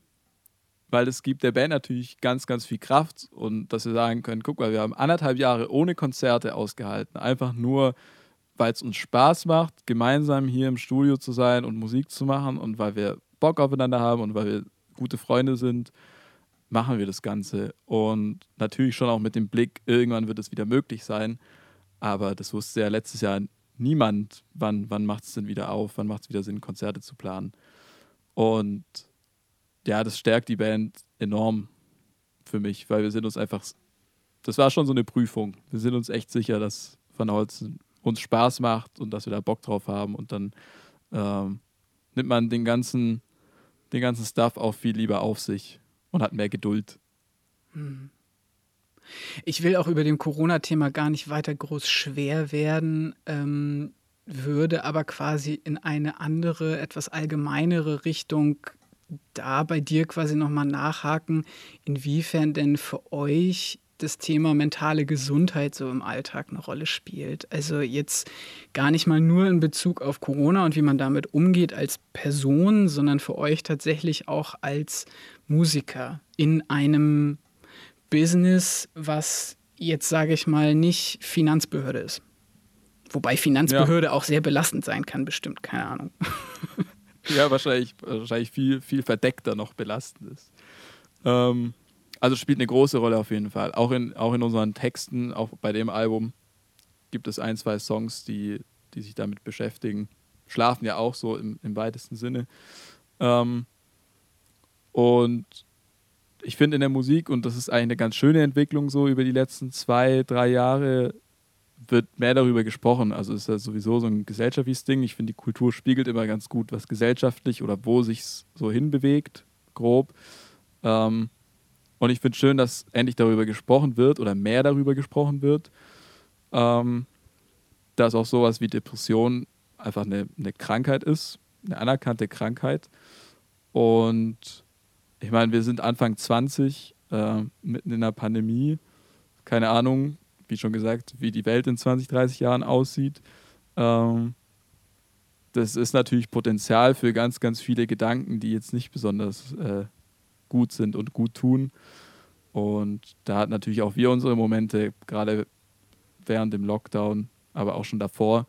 weil es gibt der Band natürlich ganz, ganz viel Kraft und dass wir sagen können, guck mal, wir haben anderthalb Jahre ohne Konzerte ausgehalten. Einfach nur, weil es uns Spaß macht, gemeinsam hier im Studio zu sein und Musik zu machen und weil wir Bock aufeinander haben und weil wir gute Freunde sind, machen wir das Ganze. Und natürlich schon auch mit dem Blick, irgendwann wird es wieder möglich sein. Aber das wusste ja letztes Jahr niemand, wann, wann macht es denn wieder auf, wann macht es wieder Sinn, Konzerte zu planen. Und ja, das stärkt die Band enorm für mich, weil wir sind uns einfach, das war schon so eine Prüfung. Wir sind uns echt sicher, dass Van Holzen uns Spaß macht und dass wir da Bock drauf haben und dann ähm, nimmt man den ganzen, den ganzen Stuff auch viel lieber auf sich und hat mehr Geduld. Hm. Ich will auch über dem Corona-Thema gar nicht weiter groß schwer werden, ähm, würde aber quasi in eine andere, etwas allgemeinere Richtung da bei dir quasi nochmal nachhaken, inwiefern denn für euch das Thema mentale Gesundheit so im Alltag eine Rolle spielt. Also jetzt gar nicht mal nur in Bezug auf Corona und wie man damit umgeht als Person, sondern für euch tatsächlich auch als Musiker in einem Business, was jetzt sage ich mal nicht Finanzbehörde ist. Wobei Finanzbehörde ja. auch sehr belastend sein kann, bestimmt, keine Ahnung. ja, wahrscheinlich, wahrscheinlich viel, viel verdeckter noch belastend ist. Ähm, also spielt eine große Rolle auf jeden Fall. Auch in, auch in unseren Texten, auch bei dem Album gibt es ein, zwei Songs, die, die sich damit beschäftigen. Schlafen ja auch so im, im weitesten Sinne. Ähm, und ich finde in der Musik, und das ist eigentlich eine ganz schöne Entwicklung so über die letzten zwei, drei Jahre, wird mehr darüber gesprochen. Also ist ja sowieso so ein gesellschaftliches Ding. Ich finde, die Kultur spiegelt immer ganz gut, was gesellschaftlich oder wo sich so hinbewegt, grob. Ähm, und ich finde schön, dass endlich darüber gesprochen wird oder mehr darüber gesprochen wird, ähm, dass auch sowas wie Depression einfach eine, eine Krankheit ist, eine anerkannte Krankheit. Und ich meine, wir sind Anfang 20, äh, mitten in der Pandemie. Keine Ahnung, wie schon gesagt, wie die Welt in 20, 30 Jahren aussieht. Ähm, das ist natürlich Potenzial für ganz, ganz viele Gedanken, die jetzt nicht besonders äh, gut sind und gut tun. Und da hat natürlich auch wir unsere Momente, gerade während dem Lockdown, aber auch schon davor,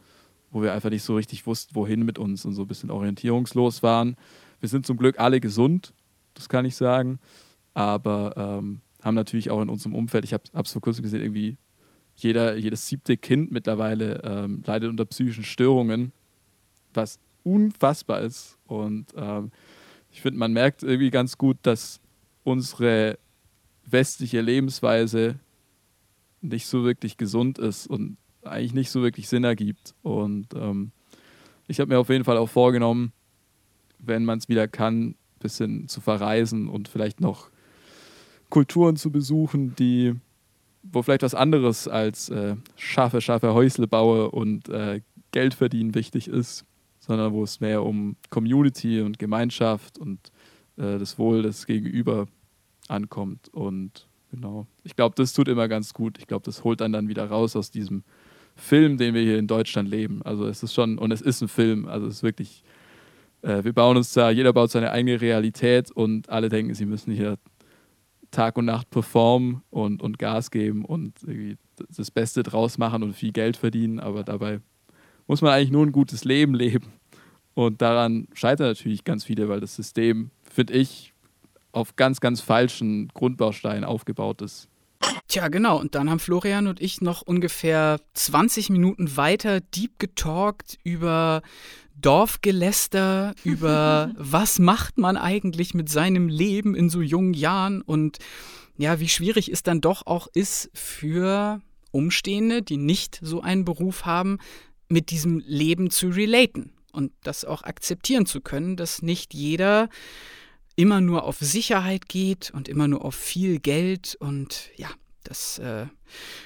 wo wir einfach nicht so richtig wussten, wohin mit uns und so ein bisschen orientierungslos waren. Wir sind zum Glück alle gesund, das kann ich sagen, aber ähm, haben natürlich auch in unserem Umfeld, ich habe es vor kurzem gesehen, irgendwie jeder, jedes siebte Kind mittlerweile ähm, leidet unter psychischen Störungen, was unfassbar ist. Und ähm, ich finde, man merkt irgendwie ganz gut, dass unsere westliche Lebensweise nicht so wirklich gesund ist und eigentlich nicht so wirklich Sinn ergibt. Und ähm, ich habe mir auf jeden Fall auch vorgenommen, wenn man es wieder kann, ein bisschen zu verreisen und vielleicht noch Kulturen zu besuchen, die wo vielleicht was anderes als äh, scharfe, scharfe Häusle baue und äh, Geld verdienen wichtig ist, sondern wo es mehr um Community und Gemeinschaft und äh, das Wohl des Gegenüber ankommt. Und genau, ich glaube, das tut immer ganz gut. Ich glaube, das holt dann dann wieder raus aus diesem Film, den wir hier in Deutschland leben. Also es ist schon, und es ist ein Film, also es ist wirklich, äh, wir bauen uns da, jeder baut seine eigene Realität und alle denken, sie müssen hier Tag und Nacht performen und, und Gas geben und das Beste draus machen und viel Geld verdienen, aber dabei muss man eigentlich nur ein gutes Leben leben. Und daran scheitern natürlich ganz viele, weil das System, finde ich, auf ganz, ganz falschen Grundbausteinen aufgebaut ist. Tja, genau. Und dann haben Florian und ich noch ungefähr 20 Minuten weiter deep getalkt über Dorfgeläster über was macht man eigentlich mit seinem Leben in so jungen Jahren und ja, wie schwierig es dann doch auch ist für Umstehende, die nicht so einen Beruf haben, mit diesem Leben zu relaten und das auch akzeptieren zu können, dass nicht jeder immer nur auf Sicherheit geht und immer nur auf viel Geld und ja, das äh,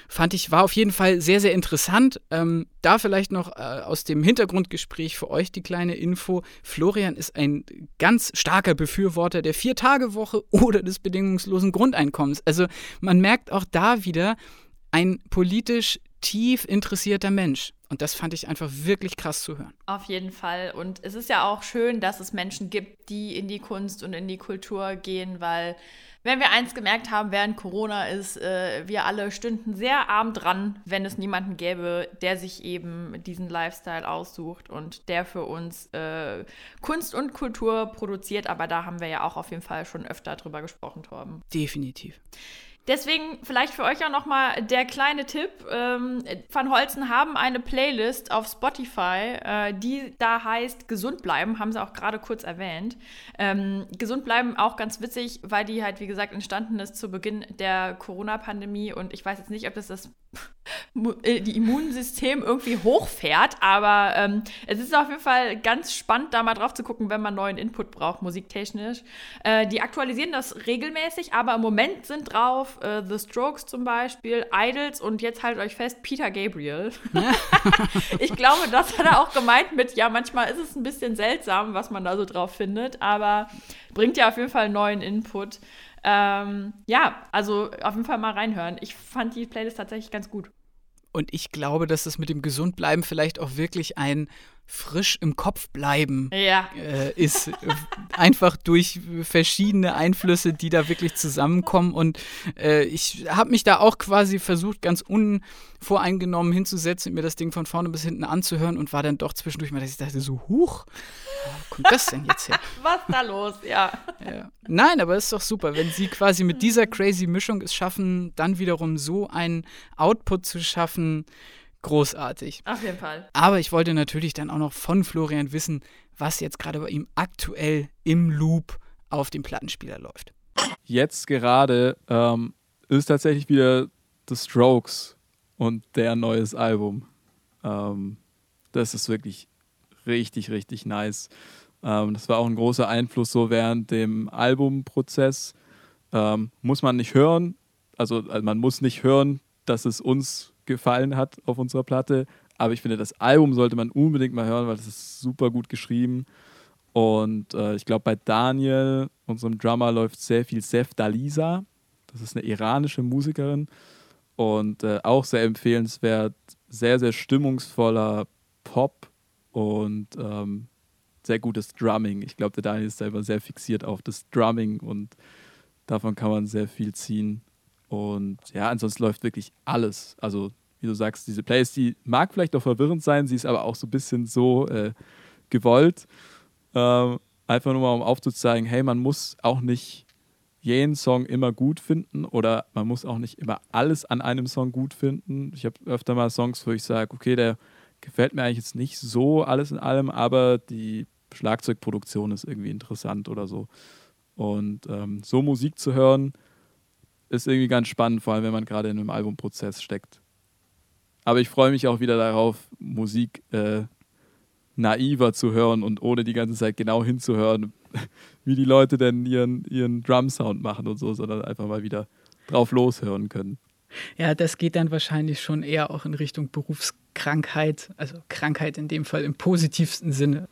fand ich, war auf jeden Fall sehr, sehr interessant. Ähm, da vielleicht noch äh, aus dem Hintergrundgespräch für euch die kleine Info. Florian ist ein ganz starker Befürworter der Vier-Tage-Woche oder des bedingungslosen Grundeinkommens. Also man merkt auch da wieder ein politisch tief interessierter Mensch. Und das fand ich einfach wirklich krass zu hören. Auf jeden Fall. Und es ist ja auch schön, dass es Menschen gibt, die in die Kunst und in die Kultur gehen, weil wenn wir eins gemerkt haben während Corona ist, äh, wir alle stünden sehr arm dran, wenn es niemanden gäbe, der sich eben diesen Lifestyle aussucht und der für uns äh, Kunst und Kultur produziert. Aber da haben wir ja auch auf jeden Fall schon öfter drüber gesprochen, Torben. Definitiv. Deswegen vielleicht für euch auch nochmal der kleine Tipp. Ähm, Van Holzen haben eine Playlist auf Spotify, äh, die da heißt Gesund bleiben, haben sie auch gerade kurz erwähnt. Ähm, Gesund bleiben auch ganz witzig, weil die halt, wie gesagt, entstanden ist zu Beginn der Corona-Pandemie und ich weiß jetzt nicht, ob das das äh, die Immunsystem irgendwie hochfährt, aber ähm, es ist auf jeden Fall ganz spannend, da mal drauf zu gucken, wenn man neuen Input braucht, musiktechnisch. Äh, die aktualisieren das regelmäßig, aber im Moment sind drauf äh, The Strokes zum Beispiel, Idols und jetzt haltet euch fest, Peter Gabriel. ich glaube, das hat er auch gemeint mit, ja, manchmal ist es ein bisschen seltsam, was man da so drauf findet, aber bringt ja auf jeden Fall neuen Input. Ähm, ja, also auf jeden Fall mal reinhören. Ich fand die Playlist tatsächlich ganz gut. Und ich glaube, dass es mit dem Gesundbleiben vielleicht auch wirklich ein frisch im Kopf bleiben ja. äh, ist. Einfach durch verschiedene Einflüsse, die da wirklich zusammenkommen. Und äh, ich habe mich da auch quasi versucht, ganz unvoreingenommen hinzusetzen, mir das Ding von vorne bis hinten anzuhören und war dann doch zwischendurch mal, dass ich dachte, so, huch, wo kommt das denn jetzt her? Was da los, ja. ja. Nein, aber es ist doch super, wenn sie quasi mit dieser crazy Mischung es schaffen, dann wiederum so einen Output zu schaffen, großartig. Auf jeden Fall. Aber ich wollte natürlich dann auch noch von Florian wissen, was jetzt gerade bei ihm aktuell im Loop auf dem Plattenspieler läuft. Jetzt gerade ähm, ist tatsächlich wieder The Strokes und der neues Album. Ähm, das ist wirklich richtig, richtig nice. Ähm, das war auch ein großer Einfluss so während dem Albumprozess. Ähm, muss man nicht hören, also, also man muss nicht hören, dass es uns gefallen hat auf unserer Platte. Aber ich finde, das Album sollte man unbedingt mal hören, weil es ist super gut geschrieben. Und äh, ich glaube, bei Daniel, unserem Drummer, läuft sehr viel Sef Dalisa. Das ist eine iranische Musikerin. Und äh, auch sehr empfehlenswert. Sehr, sehr stimmungsvoller Pop und ähm, sehr gutes Drumming. Ich glaube, der Daniel ist selber sehr fixiert auf das Drumming und davon kann man sehr viel ziehen. Und ja, ansonsten läuft wirklich alles. Also, wie du sagst, diese Playlist, die mag vielleicht auch verwirrend sein, sie ist aber auch so ein bisschen so äh, gewollt. Ähm, einfach nur mal, um aufzuzeigen, hey, man muss auch nicht jeden Song immer gut finden oder man muss auch nicht immer alles an einem Song gut finden. Ich habe öfter mal Songs, wo ich sage, okay, der gefällt mir eigentlich jetzt nicht so alles in allem, aber die Schlagzeugproduktion ist irgendwie interessant oder so. Und ähm, so Musik zu hören, ist irgendwie ganz spannend, vor allem wenn man gerade in einem Albumprozess steckt. Aber ich freue mich auch wieder darauf, Musik äh, naiver zu hören und ohne die ganze Zeit genau hinzuhören, wie die Leute denn ihren, ihren Drum-Sound machen und so, sondern einfach mal wieder drauf loshören können. Ja, das geht dann wahrscheinlich schon eher auch in Richtung Berufskrankheit, also Krankheit in dem Fall im positivsten Sinne.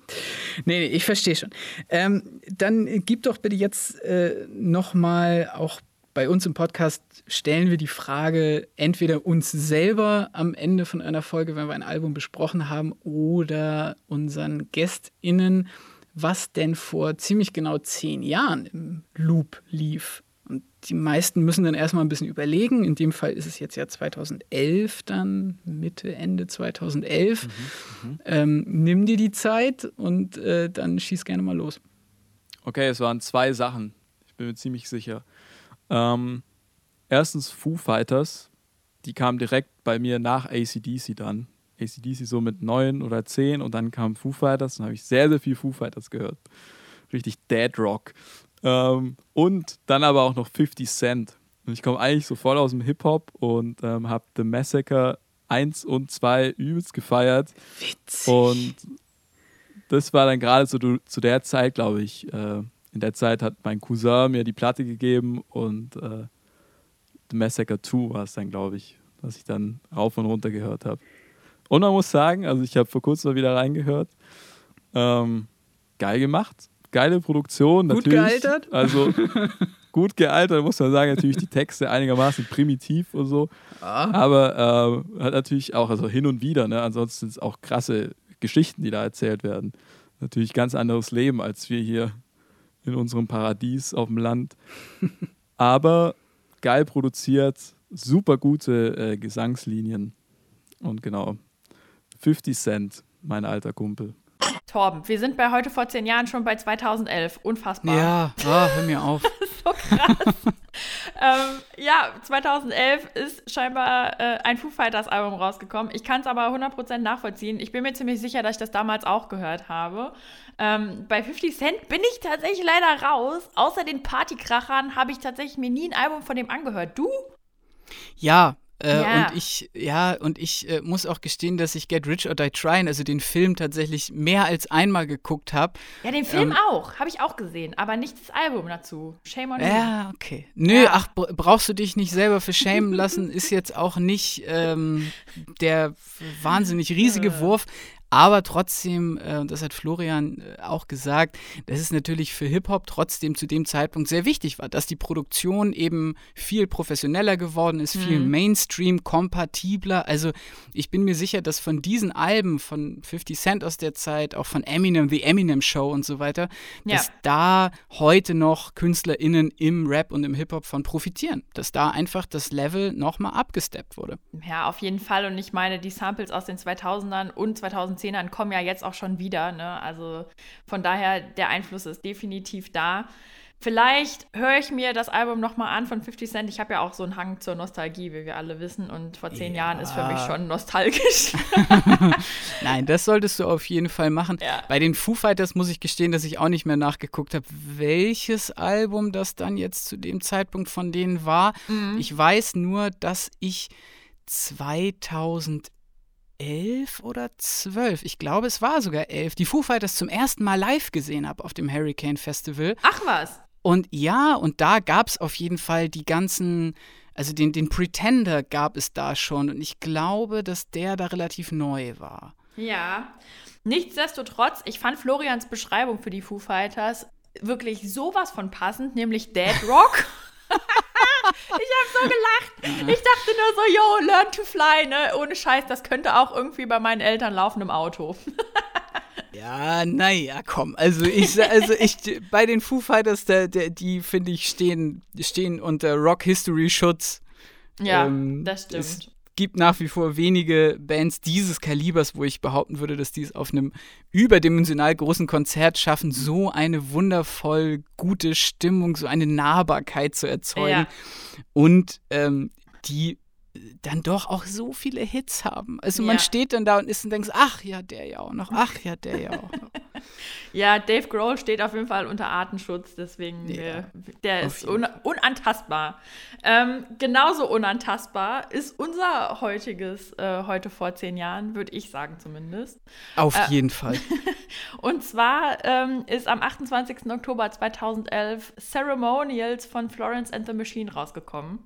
Nee, nee ich verstehe schon. Ähm, dann gib doch bitte jetzt äh, nochmal auch bei uns im Podcast stellen wir die Frage entweder uns selber am Ende von einer Folge, wenn wir ein Album besprochen haben, oder unseren GästInnen, was denn vor ziemlich genau zehn Jahren im Loop lief. Und die meisten müssen dann erstmal ein bisschen überlegen. In dem Fall ist es jetzt ja 2011, dann Mitte, Ende 2011. Mhm, mhm, ähm, nimm dir die Zeit und äh, dann schieß gerne mal los. Okay, es waren zwei Sachen. Ich bin mir ziemlich sicher. Ähm, erstens Foo Fighters, die kamen direkt bei mir nach ACDC dann. ACDC so mit neun oder zehn und dann kam Foo Fighters und habe ich sehr, sehr viel Foo Fighters gehört. Richtig Dead Rock. Ähm, und dann aber auch noch 50 Cent. Und ich komme eigentlich so voll aus dem Hip-Hop und ähm, habe The Massacre 1 und 2 übelst gefeiert. Witzig. Und das war dann gerade so zu der Zeit, glaube ich, äh, in der Zeit hat mein Cousin mir die Platte gegeben und äh, The Massacre 2 war es dann, glaube ich, was ich dann rauf und runter gehört habe. Und man muss sagen, also ich habe vor kurzem mal wieder reingehört. Ähm, geil gemacht, geile Produktion. Gut natürlich. gealtert? Also gut gealtert, muss man sagen. Natürlich die Texte einigermaßen primitiv und so. Ah. Aber äh, hat natürlich auch, also hin und wieder, ne? ansonsten sind es auch krasse Geschichten, die da erzählt werden. Natürlich ganz anderes Leben, als wir hier in unserem Paradies auf dem Land. Aber geil produziert, super gute äh, Gesangslinien. Und genau, 50 Cent, mein alter Kumpel. Torben, wir sind bei heute vor zehn Jahren schon bei 2011. Unfassbar. Ja, oh, hör mir auf. so krass. ähm, ja, 2011 ist scheinbar äh, ein Foo Fighters Album rausgekommen. Ich kann es aber 100% nachvollziehen. Ich bin mir ziemlich sicher, dass ich das damals auch gehört habe. Ähm, bei 50 Cent bin ich tatsächlich leider raus. Außer den Partykrachern habe ich tatsächlich mir nie ein Album von dem angehört. Du? Ja, äh, ja. Und ich, ja, und ich äh, muss auch gestehen, dass ich Get Rich or Die Trying, also den Film tatsächlich mehr als einmal geguckt habe. Ja, den Film ähm, auch, habe ich auch gesehen, aber nicht das Album dazu. Shame on you. Ja, okay. Nö, ja. ach, brauchst du dich nicht selber für schämen lassen, ist jetzt auch nicht ähm, der wahnsinnig riesige Wurf. Aber trotzdem, äh, das hat Florian äh, auch gesagt, dass es natürlich für Hip-Hop trotzdem zu dem Zeitpunkt sehr wichtig war, dass die Produktion eben viel professioneller geworden ist, mhm. viel Mainstream-kompatibler. Also ich bin mir sicher, dass von diesen Alben, von 50 Cent aus der Zeit, auch von Eminem, The Eminem Show und so weiter, ja. dass da heute noch KünstlerInnen im Rap und im Hip-Hop von profitieren. Dass da einfach das Level nochmal abgesteppt wurde. Ja, auf jeden Fall. Und ich meine, die Samples aus den 2000ern und 2010 2010ern kommen ja jetzt auch schon wieder. Ne? Also von daher, der Einfluss ist definitiv da. Vielleicht höre ich mir das Album nochmal an von 50 Cent. Ich habe ja auch so einen Hang zur Nostalgie, wie wir alle wissen. Und vor zehn ja. Jahren ist für mich schon nostalgisch. Nein, das solltest du auf jeden Fall machen. Ja. Bei den Foo Fighters muss ich gestehen, dass ich auch nicht mehr nachgeguckt habe, welches Album das dann jetzt zu dem Zeitpunkt von denen war. Mhm. Ich weiß nur, dass ich 2000 elf oder zwölf, ich glaube, es war sogar elf, die Foo Fighters zum ersten Mal live gesehen habe auf dem Hurricane Festival. Ach was. Und ja, und da gab es auf jeden Fall die ganzen, also den, den Pretender gab es da schon. Und ich glaube, dass der da relativ neu war. Ja. Nichtsdestotrotz, ich fand Florians Beschreibung für die Foo Fighters wirklich sowas von passend, nämlich Dead Rock. ich habe so gelacht. Ich dachte nur so, yo, learn to fly, ne? Ohne Scheiß, das könnte auch irgendwie bei meinen Eltern laufen im Auto. Ja, naja, komm. Also ich, also ich, bei den Foo Fighters, der, der, die finde ich stehen, stehen unter Rock History Schutz. Ja, ähm, das stimmt gibt nach wie vor wenige Bands dieses Kalibers, wo ich behaupten würde, dass die es auf einem überdimensional großen Konzert schaffen, so eine wundervoll gute Stimmung, so eine Nahbarkeit zu erzeugen. Ja. Und ähm, die dann doch auch so viele Hits haben. Also man steht dann da und ist und denkt, ach ja, der ja auch noch, ach ja, der ja auch noch. ja, Dave Grohl steht auf jeden Fall unter Artenschutz, deswegen ja, äh, der ist un unantastbar. Ähm, genauso unantastbar ist unser heutiges, äh, heute vor zehn Jahren, würde ich sagen zumindest. Auf äh, jeden Fall. und zwar ähm, ist am 28. Oktober 2011 Ceremonials von Florence and the Machine rausgekommen.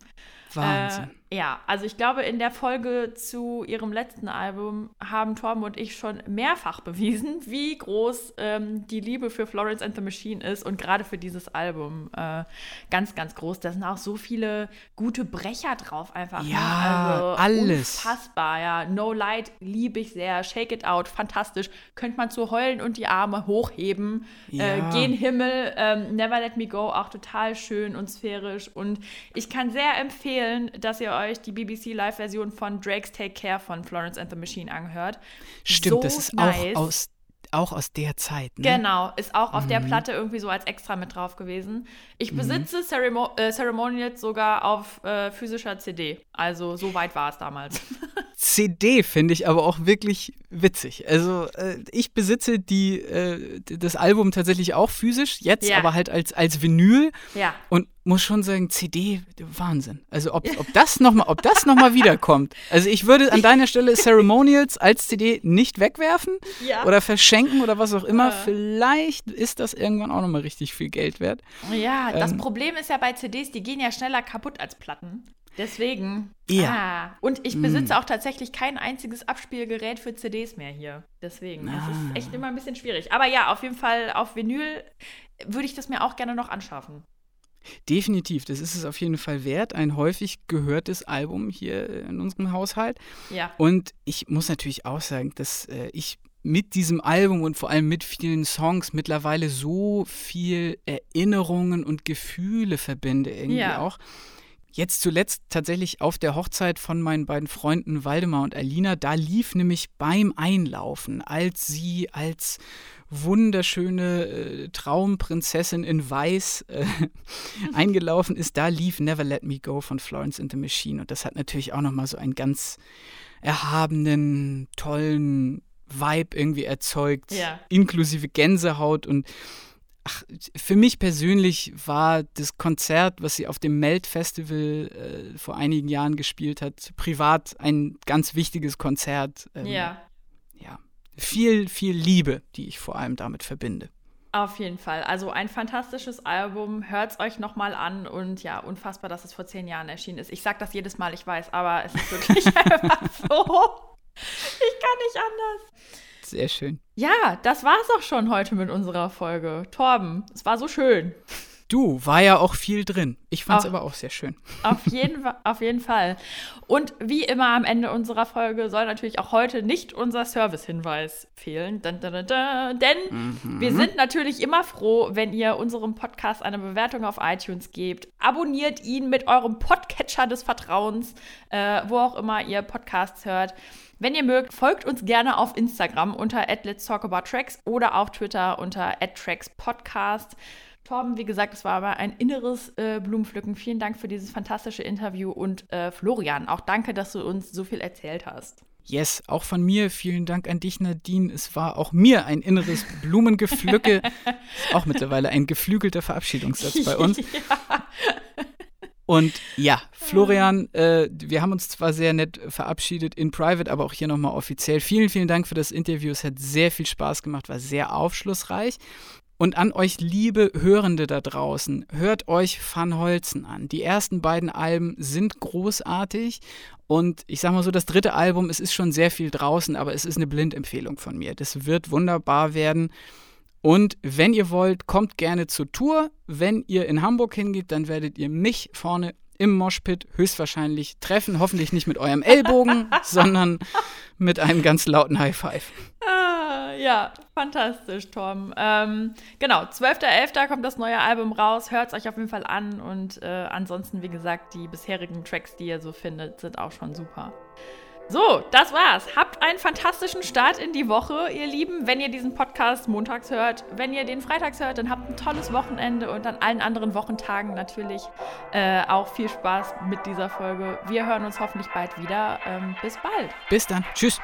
Wahnsinn. Äh, ja, also ich glaube, in der Folge zu ihrem letzten Album haben Torben und ich schon mehrfach bewiesen, wie groß ähm, die Liebe für Florence and the Machine ist und gerade für dieses Album äh, ganz, ganz groß. Da sind auch so viele gute Brecher drauf einfach. Ne? Ja, also alles. Unfassbar, ja. No Light liebe ich sehr. Shake It Out, fantastisch. Könnte man zu heulen und die Arme hochheben. Äh, ja. Äh, Gen Himmel, ähm, Never Let Me Go, auch total schön und sphärisch. Und ich kann sehr empfehlen, dass ihr euch euch die BBC Live-Version von Drake's Take Care von Florence and the Machine angehört. Stimmt, so das ist nice. auch aus auch aus der Zeit. Ne? Genau, ist auch auf mhm. der Platte irgendwie so als extra mit drauf gewesen. Ich mhm. besitze mhm. Ceremo äh, Ceremonials sogar auf äh, physischer CD. Also so weit war es damals. CD finde ich aber auch wirklich witzig. Also äh, ich besitze die, äh, das Album tatsächlich auch physisch, jetzt ja. aber halt als, als Vinyl. Ja. Und muss schon sagen, CD, Wahnsinn. Also ob, ob das nochmal, ob das noch mal wiederkommt. Also ich würde an deiner Stelle Ceremonials als CD nicht wegwerfen ja. oder verschenken oder was auch immer. Ja. Vielleicht ist das irgendwann auch nochmal richtig viel Geld wert. Ja, das ähm, Problem ist ja bei CDs, die gehen ja schneller kaputt als Platten. Deswegen. Ja. Ah. Und ich besitze mm. auch tatsächlich kein einziges Abspielgerät für CDs mehr hier. Deswegen. Ah. Es ist echt immer ein bisschen schwierig. Aber ja, auf jeden Fall auf Vinyl würde ich das mir auch gerne noch anschaffen. Definitiv, das ist es auf jeden Fall wert. Ein häufig gehörtes Album hier in unserem Haushalt. Ja. Und ich muss natürlich auch sagen, dass äh, ich mit diesem Album und vor allem mit vielen Songs mittlerweile so viel Erinnerungen und Gefühle verbinde irgendwie ja. auch jetzt zuletzt tatsächlich auf der Hochzeit von meinen beiden Freunden Waldemar und Alina. Da lief nämlich beim Einlaufen, als sie als wunderschöne äh, Traumprinzessin in Weiß äh, eingelaufen ist, da lief Never Let Me Go von Florence and the Machine. Und das hat natürlich auch nochmal so einen ganz erhabenen, tollen Vibe irgendwie erzeugt, Ja. inklusive Gänsehaut und Ach, für mich persönlich war das Konzert, was sie auf dem Melt Festival äh, vor einigen Jahren gespielt hat, privat ein ganz wichtiges Konzert. Ähm, Ja, ja. Viel, viel Liebe, die ich vor allem damit verbinde. auf jeden Fall. Also ein fantastisches Album. Hört es euch nochmal an und ja, unfassbar, dass es vor zehn Jahren erschienen ist. Ich sag das jedes Mal, ich weiß, aber es ist wirklich einfach so. Ich kann nicht anders. Sehr schön. Ja, das war's auch schon heute mit unserer Folge. Torben, es war so schön. Du, war ja auch viel drin. Ich fand's Ach. aber auch sehr schön. Auf jeden, auf jeden Fall. Und wie immer am Ende unserer Folge soll natürlich auch heute nicht unser Servicehinweis fehlen. Dun, dun, dun. Denn wir sind natürlich immer froh, wenn ihr unserem Podcast eine Bewertung auf iTunes gebt. Abonniert ihn mit eurem Podcatcher des Vertrauens, äh, wo auch immer ihr Podcasts hört. Wenn ihr mögt, folgt uns gerne auf Instagram unter Let's Talk About Tracks oder auf Twitter unter @trackspodcast. Torben, wie gesagt, es war aber ein inneres äh, Blumenpflücken. Vielen Dank für dieses fantastische Interview und äh, Florian, auch danke, dass du uns so viel erzählt hast. Yes, auch von mir vielen Dank an dich, Nadine. Es war auch mir ein inneres Blumengepflücke. Ist auch mittlerweile ein geflügelter Verabschiedungssatz bei uns. Und ja, Florian, äh, wir haben uns zwar sehr nett verabschiedet in Private, aber auch hier nochmal offiziell. Vielen, vielen Dank für das Interview. Es hat sehr viel Spaß gemacht, war sehr aufschlussreich. Und an euch liebe Hörende da draußen, hört euch Van Holzen an. Die ersten beiden Alben sind großartig und ich sag mal so, das dritte Album, es ist schon sehr viel draußen, aber es ist eine Blindempfehlung von mir. Das wird wunderbar werden. Und wenn ihr wollt, kommt gerne zur Tour. Wenn ihr in Hamburg hingeht, dann werdet ihr mich vorne im Moshpit höchstwahrscheinlich treffen. Hoffentlich nicht mit eurem Ellbogen, sondern mit einem ganz lauten High Five. Ah, ja, fantastisch, Tom. Ähm, genau, 12.11. kommt das neue Album raus. Hört es euch auf jeden Fall an. Und äh, ansonsten, wie gesagt, die bisherigen Tracks, die ihr so findet, sind auch schon super. So, das war's. Habt einen fantastischen Start in die Woche, ihr Lieben. Wenn ihr diesen Podcast montags hört, wenn ihr den freitags hört, dann habt ein tolles Wochenende und an allen anderen Wochentagen natürlich äh, auch viel Spaß mit dieser Folge. Wir hören uns hoffentlich bald wieder. Ähm, bis bald. Bis dann. Tschüss.